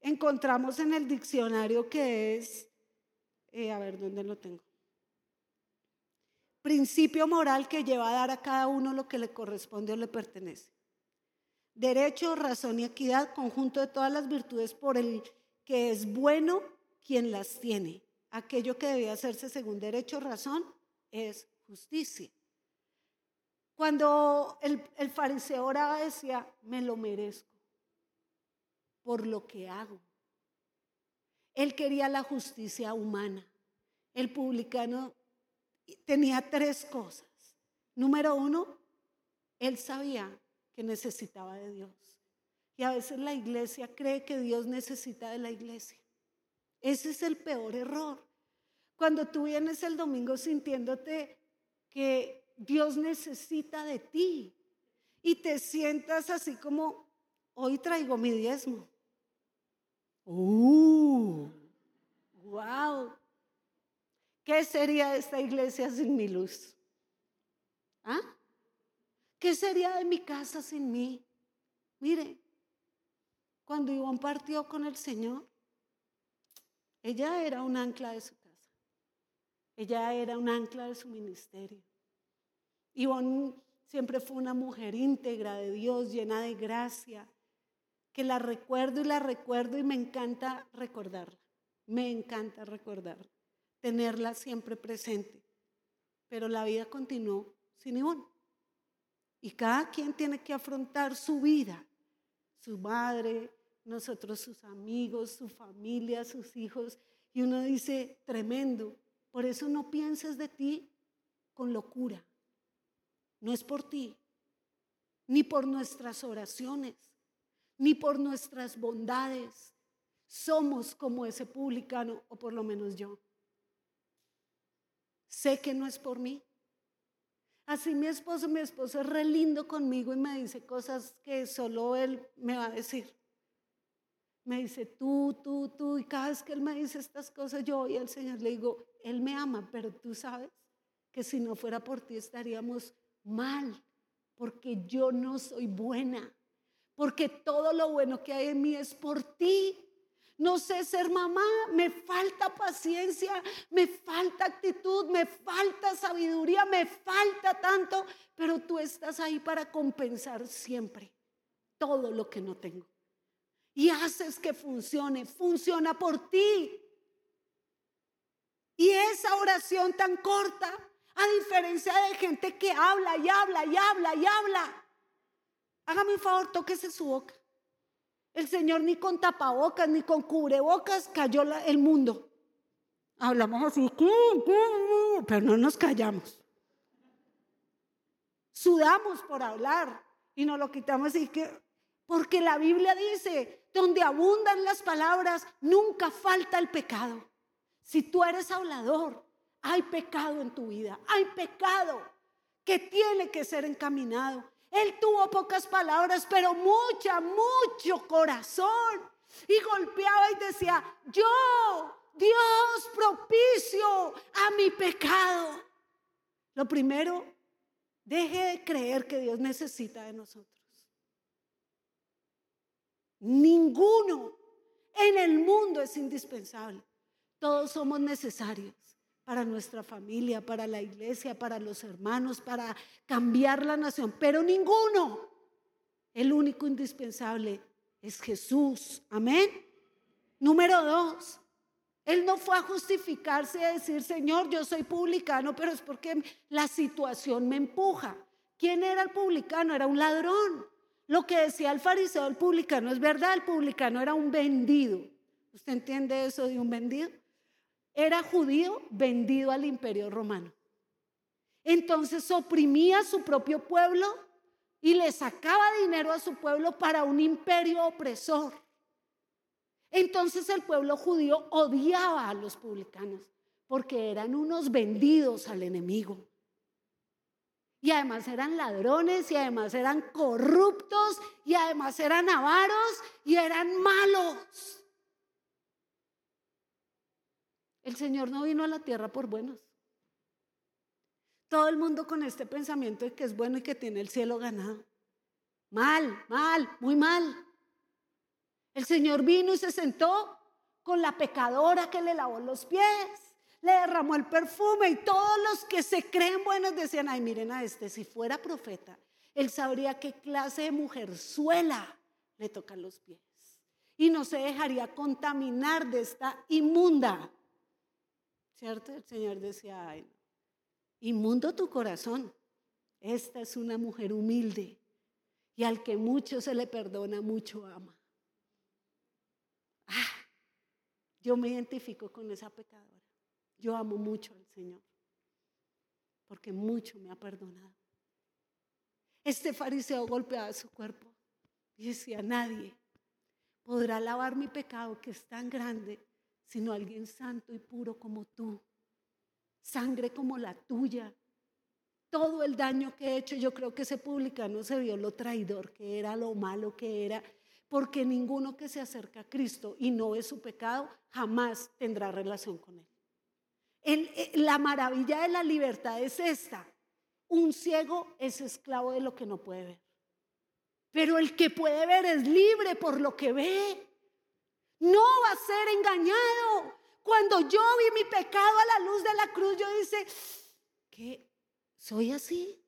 encontramos en el diccionario que es, eh, a ver, ¿dónde lo tengo? Principio moral que lleva a dar a cada uno lo que le corresponde o le pertenece derecho, razón y equidad, conjunto de todas las virtudes por el que es bueno quien las tiene. Aquello que debía hacerse según derecho, razón, es justicia. Cuando el, el fariseo oraba decía, me lo merezco por lo que hago. Él quería la justicia humana. El publicano tenía tres cosas. Número uno, él sabía que necesitaba de Dios. Y a veces la iglesia cree que Dios necesita de la iglesia. Ese es el peor error. Cuando tú vienes el domingo sintiéndote que Dios necesita de ti y te sientas así como, hoy traigo mi diezmo. ¡Uh! ¡Wow! ¿Qué sería esta iglesia sin mi luz? ¿Ah? ¿Qué sería de mi casa sin mí? Mire, cuando Ivonne partió con el Señor, ella era un ancla de su casa. Ella era un ancla de su ministerio. Ivonne siempre fue una mujer íntegra de Dios, llena de gracia, que la recuerdo y la recuerdo y me encanta recordarla. Me encanta recordarla, tenerla siempre presente. Pero la vida continuó sin Ivonne. Y cada quien tiene que afrontar su vida, su madre, nosotros sus amigos, su familia, sus hijos. Y uno dice, tremendo, por eso no pienses de ti con locura. No es por ti, ni por nuestras oraciones, ni por nuestras bondades. Somos como ese publicano, o por lo menos yo. Sé que no es por mí, Así mi esposo, mi esposo es re lindo conmigo y me dice cosas que solo él me va a decir. Me dice tú, tú, tú, y cada vez que él me dice estas cosas, yo y al Señor le digo, él me ama, pero tú sabes que si no fuera por ti estaríamos mal, porque yo no soy buena, porque todo lo bueno que hay en mí es por ti. No sé ser mamá, me falta paciencia, me falta actitud, me falta sabiduría, me falta tanto, pero tú estás ahí para compensar siempre todo lo que no tengo. Y haces que funcione, funciona por ti. Y esa oración tan corta, a diferencia de gente que habla y habla y habla y habla, hágame un favor, tóquese su boca. El Señor ni con tapabocas ni con cubrebocas cayó el mundo. Hablamos así, pero no nos callamos. Sudamos por hablar y nos lo quitamos y que, porque la Biblia dice, donde abundan las palabras, nunca falta el pecado. Si tú eres hablador, hay pecado en tu vida, hay pecado que tiene que ser encaminado. Él tuvo pocas palabras, pero mucha, mucho corazón. Y golpeaba y decía, yo, Dios propicio a mi pecado. Lo primero, deje de creer que Dios necesita de nosotros. Ninguno en el mundo es indispensable. Todos somos necesarios para nuestra familia, para la iglesia, para los hermanos, para cambiar la nación, pero ninguno. El único indispensable es Jesús. Amén. Número dos, él no fue a justificarse y a decir, Señor, yo soy publicano, pero es porque la situación me empuja. ¿Quién era el publicano? Era un ladrón. Lo que decía el fariseo el publicano es verdad, el publicano era un vendido. ¿Usted entiende eso de un vendido? Era judío vendido al imperio romano. Entonces oprimía a su propio pueblo y le sacaba dinero a su pueblo para un imperio opresor. Entonces el pueblo judío odiaba a los publicanos porque eran unos vendidos al enemigo. Y además eran ladrones y además eran corruptos y además eran avaros y eran malos. El Señor no vino a la tierra por buenos. Todo el mundo con este pensamiento de que es bueno y que tiene el cielo ganado. Mal, mal, muy mal. El Señor vino y se sentó con la pecadora que le lavó los pies, le derramó el perfume y todos los que se creen buenos decían, ay, miren a este, si fuera profeta, él sabría qué clase de mujer suela le tocan los pies y no se dejaría contaminar de esta inmunda ¿Cierto? El Señor decía, ay, inmundo tu corazón. Esta es una mujer humilde y al que mucho se le perdona, mucho ama. Ah, yo me identifico con esa pecadora. Yo amo mucho al Señor porque mucho me ha perdonado. Este fariseo golpeaba su cuerpo y decía, nadie podrá lavar mi pecado que es tan grande sino alguien santo y puro como tú, sangre como la tuya. Todo el daño que he hecho, yo creo que ese publicano se vio lo traidor que era, lo malo que era, porque ninguno que se acerca a Cristo y no es su pecado jamás tendrá relación con él. Eh, la maravilla de la libertad es esta. Un ciego es esclavo de lo que no puede ver. Pero el que puede ver es libre por lo que ve. No va a ser engañado. Cuando yo vi mi pecado a la luz de la cruz, yo dije, ¿qué? ¿Soy así?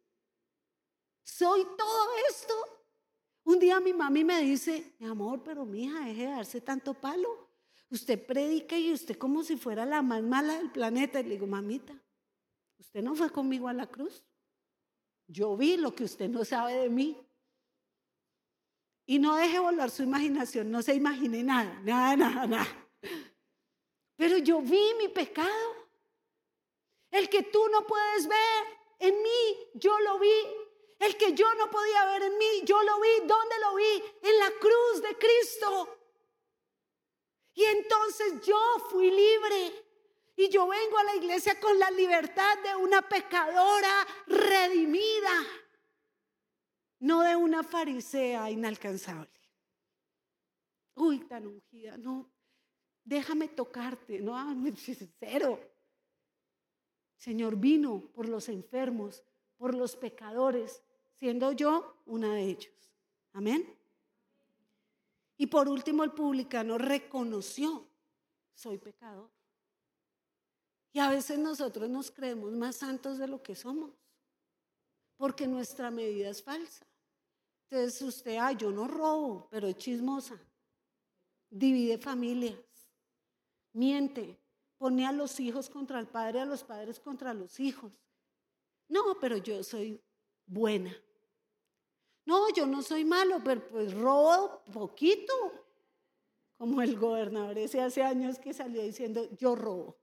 ¿Soy todo esto? Un día mi mami me dice, mi amor, pero mi hija, deje de darse tanto palo. Usted predica y usted como si fuera la más mala del planeta. Y le digo, mamita, usted no fue conmigo a la cruz. Yo vi lo que usted no sabe de mí. Y no deje volar su imaginación, no se imagine nada, nada, nada, nada. Pero yo vi mi pecado. El que tú no puedes ver en mí, yo lo vi. El que yo no podía ver en mí, yo lo vi. ¿Dónde lo vi? En la cruz de Cristo. Y entonces yo fui libre. Y yo vengo a la iglesia con la libertad de una pecadora redimida no de una farisea inalcanzable. Uy, tan ungida, no, déjame tocarte, no, cero. Señor vino por los enfermos, por los pecadores, siendo yo una de ellos. Amén. Y por último, el publicano reconoció, soy pecador. Y a veces nosotros nos creemos más santos de lo que somos porque nuestra medida es falsa. Entonces usted, ah, yo no robo, pero es chismosa. Divide familias, miente, pone a los hijos contra el padre, a los padres contra los hijos. No, pero yo soy buena. No, yo no soy malo, pero pues robo poquito. Como el gobernador ese hace años que salió diciendo, yo robo,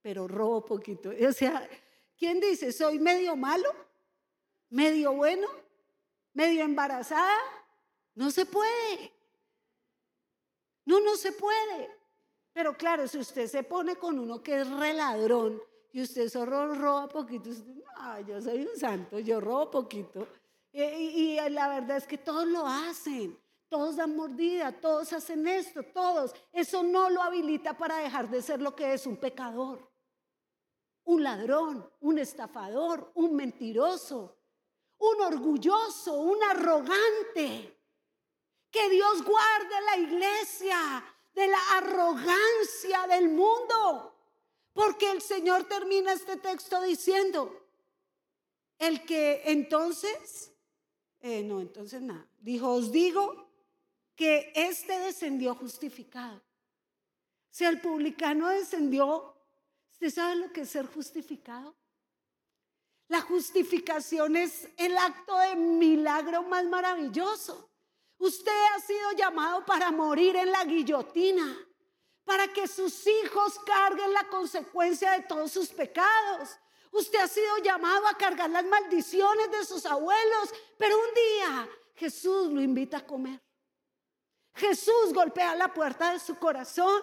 pero robo poquito. O sea, ¿quién dice, soy medio malo? Medio bueno, medio embarazada. No se puede. No, no se puede. Pero claro, si usted se pone con uno que es reladrón y usted solo roba poquito, no, yo soy un santo, yo robo poquito. Eh, y, y la verdad es que todos lo hacen. Todos dan mordida, todos hacen esto, todos. Eso no lo habilita para dejar de ser lo que es un pecador, un ladrón, un estafador, un mentiroso, un orgulloso, un arrogante. Que Dios guarde la iglesia de la arrogancia del mundo. Porque el Señor termina este texto diciendo, el que entonces, eh, no, entonces nada, dijo, os digo que éste descendió justificado. Si el publicano descendió, ¿usted sabe lo que es ser justificado? La justificación es el acto de milagro más maravilloso. Usted ha sido llamado para morir en la guillotina, para que sus hijos carguen la consecuencia de todos sus pecados. Usted ha sido llamado a cargar las maldiciones de sus abuelos, pero un día Jesús lo invita a comer. Jesús golpea la puerta de su corazón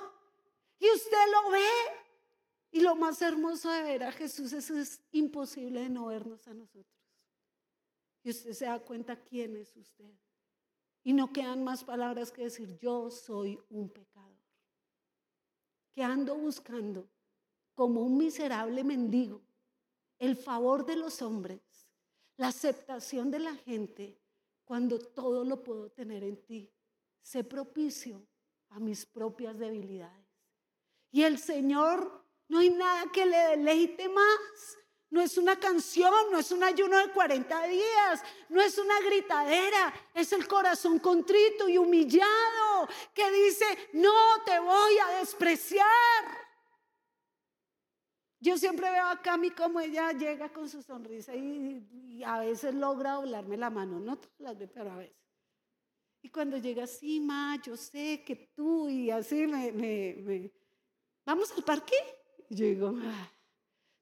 y usted lo ve. Y lo más hermoso de ver a Jesús es, es imposible de no vernos a nosotros. Y usted se da cuenta quién es usted. Y no quedan más palabras que decir, yo soy un pecador. Que ando buscando como un miserable mendigo el favor de los hombres, la aceptación de la gente, cuando todo lo puedo tener en ti sé propicio a mis propias debilidades. Y el Señor, no hay nada que le deleite más. No es una canción, no es un ayuno de 40 días, no es una gritadera, es el corazón contrito y humillado que dice, no te voy a despreciar. Yo siempre veo a Cami como ella llega con su sonrisa y, a veces logra doblarme la mano, no todas las veces, pero a veces. Y cuando llega así, ma, yo sé que tú y así me, me, ¿vamos al parque? Y yo digo, ah,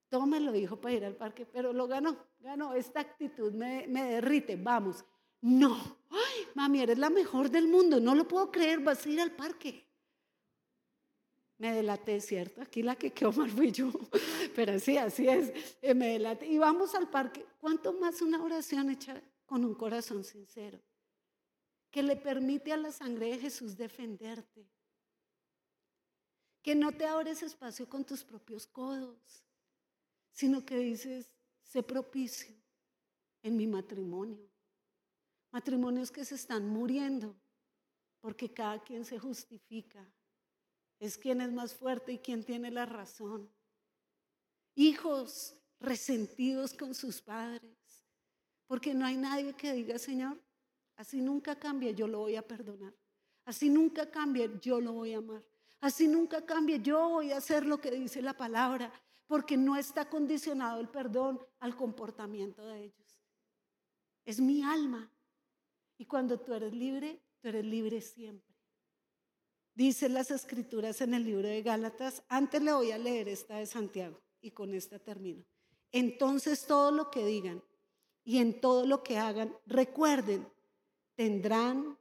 tómelo, hijo, para ir al parque, pero lo ganó, ganó, esta actitud me, me derrite, vamos. No, ay, mami, eres la mejor del mundo, no lo puedo creer, vas a ir al parque. Me delaté, ¿cierto? Aquí la que quedó mal fui yo, pero sí, así es, eh, me delaté. Y vamos al parque, ¿cuánto más una oración hecha con un corazón sincero? que le permite a la sangre de Jesús defenderte. Que no te abres espacio con tus propios codos, sino que dices, sé propicio en mi matrimonio. Matrimonios que se están muriendo porque cada quien se justifica. Es quien es más fuerte y quien tiene la razón. Hijos resentidos con sus padres, porque no hay nadie que diga, Señor, Así nunca cambie, yo lo voy a perdonar. Así nunca cambie, yo lo voy a amar. Así nunca cambie, yo voy a hacer lo que dice la palabra, porque no está condicionado el perdón al comportamiento de ellos. Es mi alma. Y cuando tú eres libre, tú eres libre siempre. Dicen las escrituras en el libro de Gálatas, antes le voy a leer esta de Santiago y con esta termino. Entonces todo lo que digan y en todo lo que hagan, recuerden tendrán,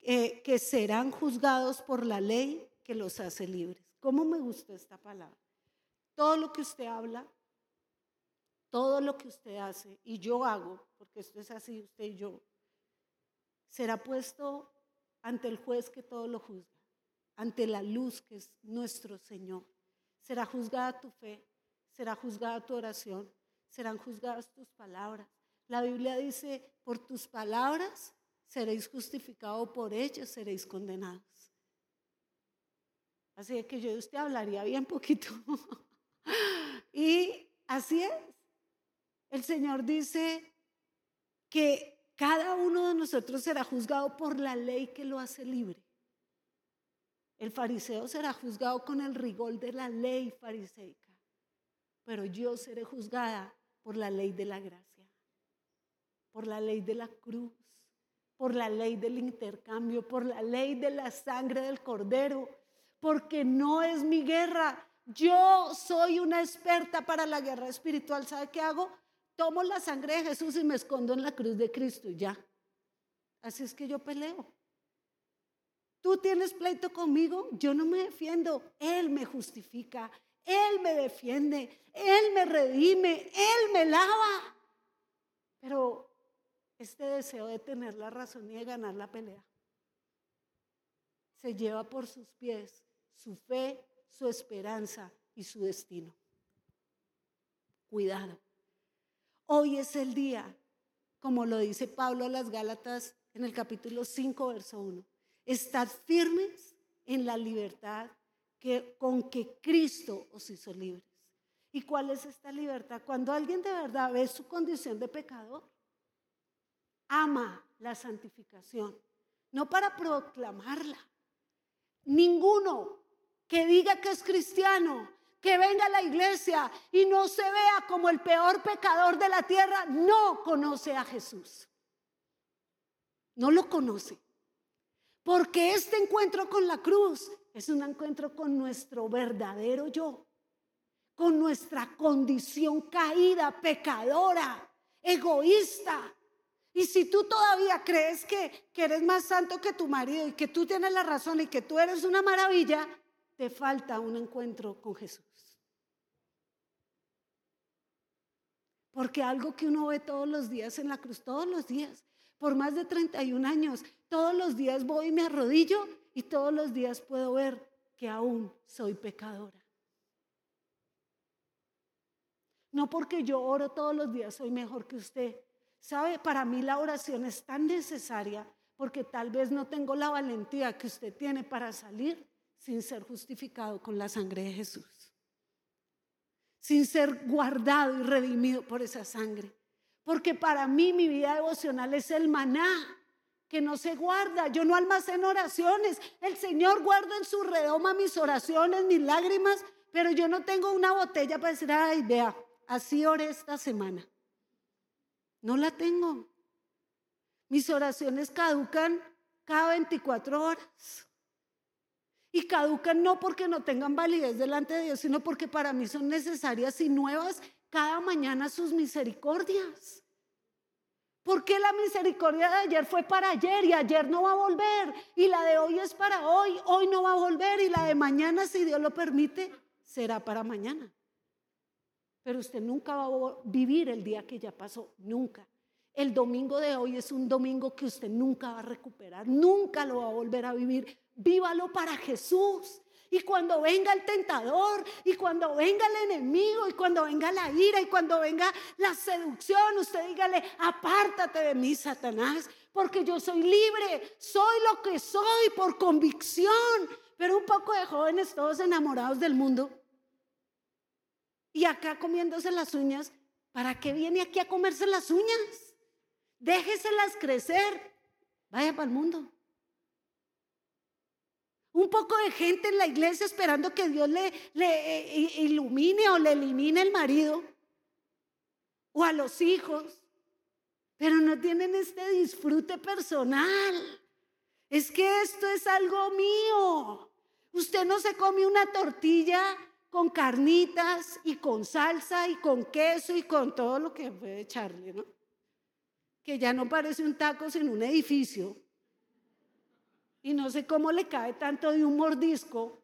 eh, que serán juzgados por la ley que los hace libres. ¿Cómo me gustó esta palabra? Todo lo que usted habla, todo lo que usted hace y yo hago, porque esto es así, usted y yo, será puesto ante el juez que todo lo juzga, ante la luz que es nuestro Señor. Será juzgada tu fe, será juzgada tu oración, serán juzgadas tus palabras. La Biblia dice, por tus palabras seréis justificados por ellos, seréis condenados. Así que yo de usted hablaría bien poquito. y así es. El Señor dice que cada uno de nosotros será juzgado por la ley que lo hace libre. El fariseo será juzgado con el rigor de la ley fariseica, pero yo seré juzgada por la ley de la gracia, por la ley de la cruz por la ley del intercambio, por la ley de la sangre del cordero, porque no es mi guerra. Yo soy una experta para la guerra espiritual. ¿Sabe qué hago? tomo la sangre de Jesús y me escondo en la cruz de Cristo y ya. Así es que yo peleo. Tú tienes pleito conmigo, yo no me defiendo, Él me justifica, Él me defiende, Él me redime, Él me lava. Pero este deseo de tener la razón y de ganar la pelea se lleva por sus pies su fe, su esperanza y su destino. Cuidado. Hoy es el día, como lo dice Pablo a las Gálatas en el capítulo 5, verso 1. Estad firmes en la libertad que, con que Cristo os hizo libres. ¿Y cuál es esta libertad? Cuando alguien de verdad ve su condición de pecador, ama la santificación, no para proclamarla. Ninguno que diga que es cristiano, que venga a la iglesia y no se vea como el peor pecador de la tierra, no conoce a Jesús. No lo conoce. Porque este encuentro con la cruz es un encuentro con nuestro verdadero yo, con nuestra condición caída, pecadora, egoísta. Y si tú todavía crees que, que eres más santo que tu marido y que tú tienes la razón y que tú eres una maravilla, te falta un encuentro con Jesús. Porque algo que uno ve todos los días en la cruz, todos los días, por más de 31 años, todos los días voy y me arrodillo y todos los días puedo ver que aún soy pecadora. No porque yo oro todos los días soy mejor que usted. ¿Sabe? Para mí la oración es tan necesaria porque tal vez no tengo la valentía que usted tiene para salir sin ser justificado con la sangre de Jesús, sin ser guardado y redimido por esa sangre. Porque para mí mi vida devocional es el maná que no se guarda. Yo no almaceno oraciones. El Señor guarda en su redoma mis oraciones, mis lágrimas, pero yo no tengo una botella para decir, ay, vea, así oré esta semana. No la tengo. Mis oraciones caducan cada 24 horas. Y caducan no porque no tengan validez delante de Dios, sino porque para mí son necesarias y nuevas cada mañana sus misericordias. Porque la misericordia de ayer fue para ayer y ayer no va a volver. Y la de hoy es para hoy, hoy no va a volver. Y la de mañana, si Dios lo permite, será para mañana. Pero usted nunca va a vivir el día que ya pasó, nunca. El domingo de hoy es un domingo que usted nunca va a recuperar, nunca lo va a volver a vivir. Vívalo para Jesús. Y cuando venga el tentador, y cuando venga el enemigo, y cuando venga la ira, y cuando venga la seducción, usted dígale, apártate de mí, Satanás, porque yo soy libre, soy lo que soy por convicción. Pero un poco de jóvenes todos enamorados del mundo. Y acá comiéndose las uñas, ¿para qué viene aquí a comerse las uñas? Déjeselas crecer, vaya para el mundo. Un poco de gente en la iglesia esperando que Dios le, eh, ilumine o le elimine el marido o a los hijos, pero no tienen este disfrute personal. Es que esto es algo mío. Usted no se come una tortilla con carnitas y con salsa y con queso y con todo lo que puede echarle, ¿no? Que ya no parece un taco sino un edificio y no sé cómo le cae tanto de un mordisco.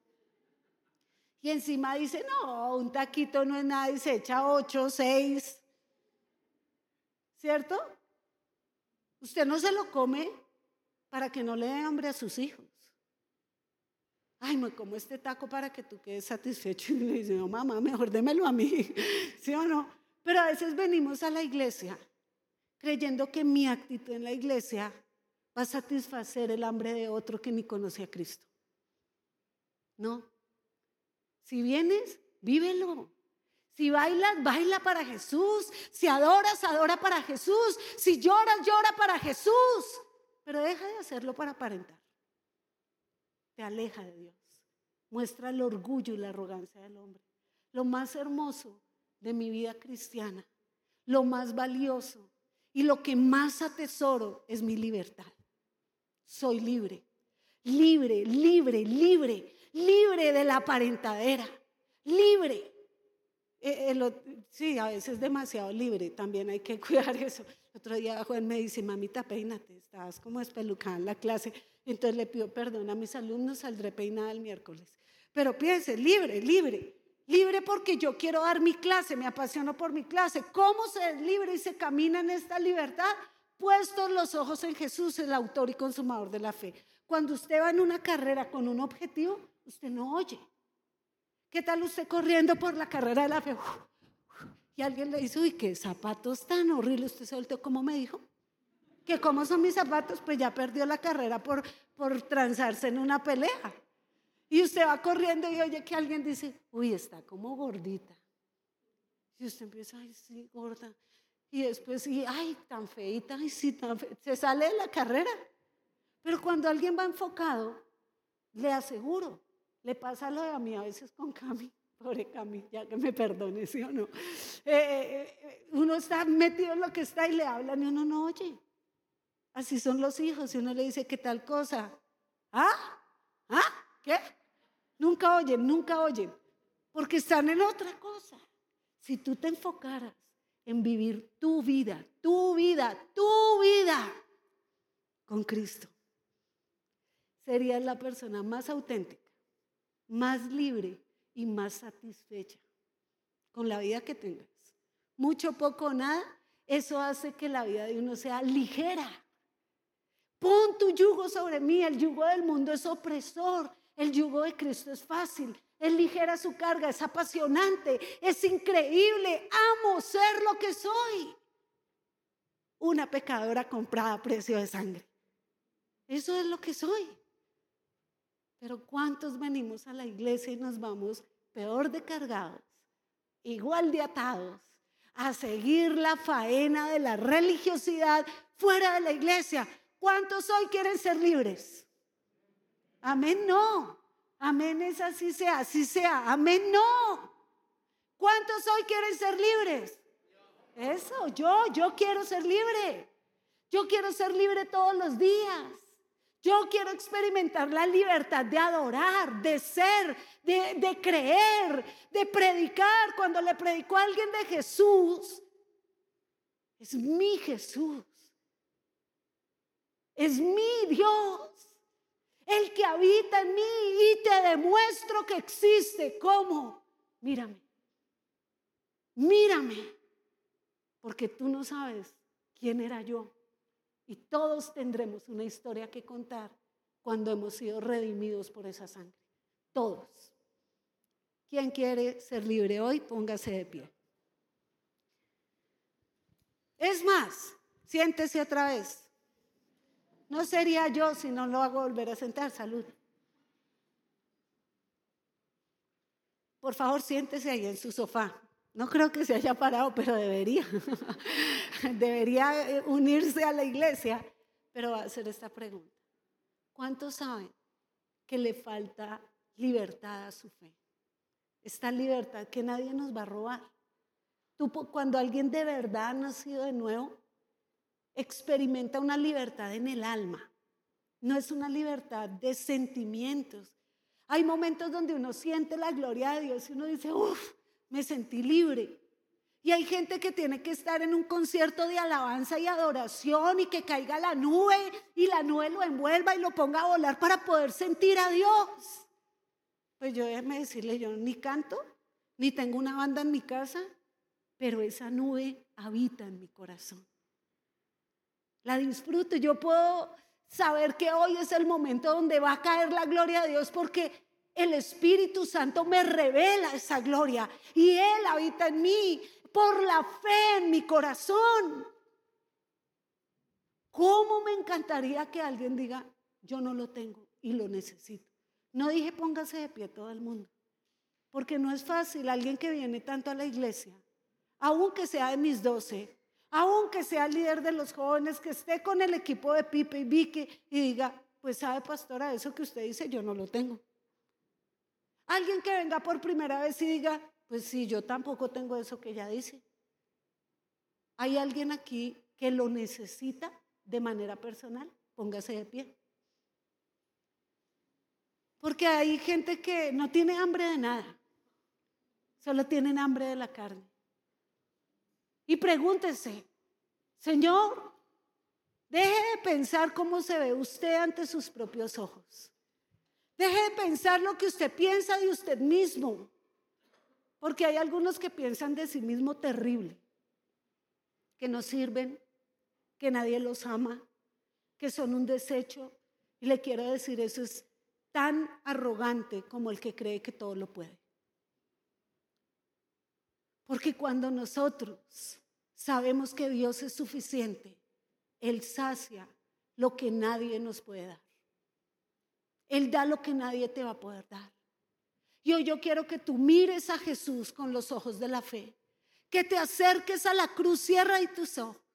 Y encima dice, no, un taquito no es nada y se echa ocho, seis. ¿Cierto? Usted no se lo come para que no le dé hambre a sus hijos. Ay, me como este taco para que tú quedes satisfecho. Y le dice, no, mamá, mejor démelo a mí. ¿Sí o no? Pero a veces venimos a la iglesia creyendo que mi actitud en la iglesia va a satisfacer el hambre de otro que ni conoce a Cristo. No. Si vienes, vívelo. Si bailas, baila para Jesús. Si adoras, adora para Jesús. Si lloras, llora para Jesús. Pero deja de hacerlo para aparentar. Te aleja de Dios. Muestra el orgullo y la arrogancia del hombre. Lo más hermoso de mi vida cristiana, lo más valioso y lo que más atesoro es mi libertad soy libre. Libre, libre, libre, libre de la aparentadera. Libre. eh, sí, a veces demasiado libre, también hay que cuidar eso. otro día Juan me dice, mamita, peínate, estabas como espelucada en la clase. Entonces le pido perdón a mis alumnos, saldré peinada el miércoles. Pero piense, libre, libre. Libre porque yo quiero dar mi clase, me apasiono por mi clase. ¿Cómo se es libre y se camina en esta libertad? Puestos los ojos en Jesús, el autor y consumador de la fe. Cuando usted va en una carrera con un objetivo, usted no oye. ¿Qué tal usted corriendo por la carrera de la fe? Y alguien le dice, uy, qué zapatos tan horribles. Usted se volteó, ¿cómo me dijo? Que cómo son mis zapatos, pues ya perdió la carrera por, por transarse en una pelea. Y usted va corriendo y oye que alguien dice, uy, está como gordita. Y usted empieza, ay, sí, gorda. Y después, y, ay, tan feita, ay, sí, tan feita. Se sale de la carrera. Pero cuando alguien va enfocado, le aseguro, le pasa lo de a mí a veces con Cami. Pobre Cami, ya que me perdone, ¿sí o no? Eh, eh, eh, uno está metido en lo que está y le hablan y uno no oye. Así son los hijos y uno le dice, ¿qué tal cosa? ¿Ah? ¿Ah? ¿Qué? Nunca oyen, nunca oyen, porque están en otra cosa. Si tú te enfocaras en vivir tu vida, tu vida, tu vida con Cristo, serías la persona más auténtica, más libre y más satisfecha con la vida que tengas. Mucho, poco, nada, eso hace que la vida de uno sea ligera. Pon tu yugo sobre mí, el yugo del mundo es opresor, el yugo de Cristo es fácil, es ligera su carga, es apasionante, es increíble. Amo ser lo que soy. Una pecadora comprada a precio de sangre. Eso es lo que soy. Pero ¿cuántos venimos a la iglesia y nos vamos peor de cargados, igual de atados, a seguir la faena de la religiosidad fuera de la iglesia? ¿Cuántos hoy quieren ser libres? Amén, no. Amén es así sea, así sea. Amén, no. ¿Cuántos hoy quieren ser libres? Eso, yo, yo quiero ser libre. Yo quiero ser libre todos los días. Yo quiero experimentar la libertad de adorar, de ser, de, de, creer, de predicar. Cuando le predicó a alguien de Jesús, es mi Jesús. Es mi Dios el que habita en mí y te demuestro que existe. ¿Cómo? Mírame. Mírame. Porque tú no sabes quién era yo. Y todos tendremos una historia que contar cuando hemos sido redimidos por esa sangre. Todos. ¿Quién quiere ser libre hoy? Póngase de pie. Es más, siéntese otra vez. No sería yo si no lo hago volver a sentar. Salud. Por favor, siéntese ahí en su sofá. No creo que se haya parado, pero debería. debería eh, unirse a la iglesia. Pero va a hacer esta pregunta. ¿Cuántos saben que le falta libertad a su fe? Esta libertad que nadie nos va a robar. Cuando alguien de verdad ha nacido de nuevo, experimenta una libertad en el alma. No es una libertad de sentimientos. Hay momentos donde uno siente la gloria de Dios y uno dice, uff, me sentí libre. Y hay gente que tiene que estar en un concierto de alabanza y adoración y que caiga la nube y la nube lo envuelva y lo ponga a volar para poder sentir a Dios. Pues yo déjeme decirle, yo ni canto, ni tengo una banda en mi casa, pero esa nube habita en mi corazón la disfruto. Yo puedo saber que hoy es el momento donde va a caer la gloria de Dios porque el Espíritu Santo me revela esa gloria y Él habita en mí por la fe en mi corazón. ¿Cómo me encantaría que alguien diga, yo no lo tengo y lo necesito? No dije póngase de pie todo el mundo, porque no es fácil alguien que viene tanto a la iglesia, aunque sea de mis doce, aunque sea líder de los jóvenes, que esté con el equipo de Pipe y Vicky y diga, pues sabe pastora, eso que usted dice yo no lo tengo. Alguien que venga por primera vez y diga, pues sí, yo tampoco tengo eso que ella dice. ¿Hay alguien aquí que lo necesita de manera personal? Póngase de pie. Porque hay gente que no tiene hambre de nada. Solo tienen hambre de la carne. Y pregúntese, Señor, deje de pensar cómo se ve usted ante sus propios ojos. Deje de pensar lo que usted piensa de usted mismo. Porque hay algunos que piensan de sí mismo terrible, que no sirven, que nadie los ama, que son un desecho. Y le quiero decir, eso es tan arrogante como el que cree que todo lo puede. Porque cuando nosotros sabemos que Dios es suficiente, Él sacia lo que nadie nos puede dar. Él da lo que nadie te va a poder dar. Y hoy yo quiero que tú mires a Jesús con los ojos de la fe, que te acerques a la cruz, cierra y tus ojos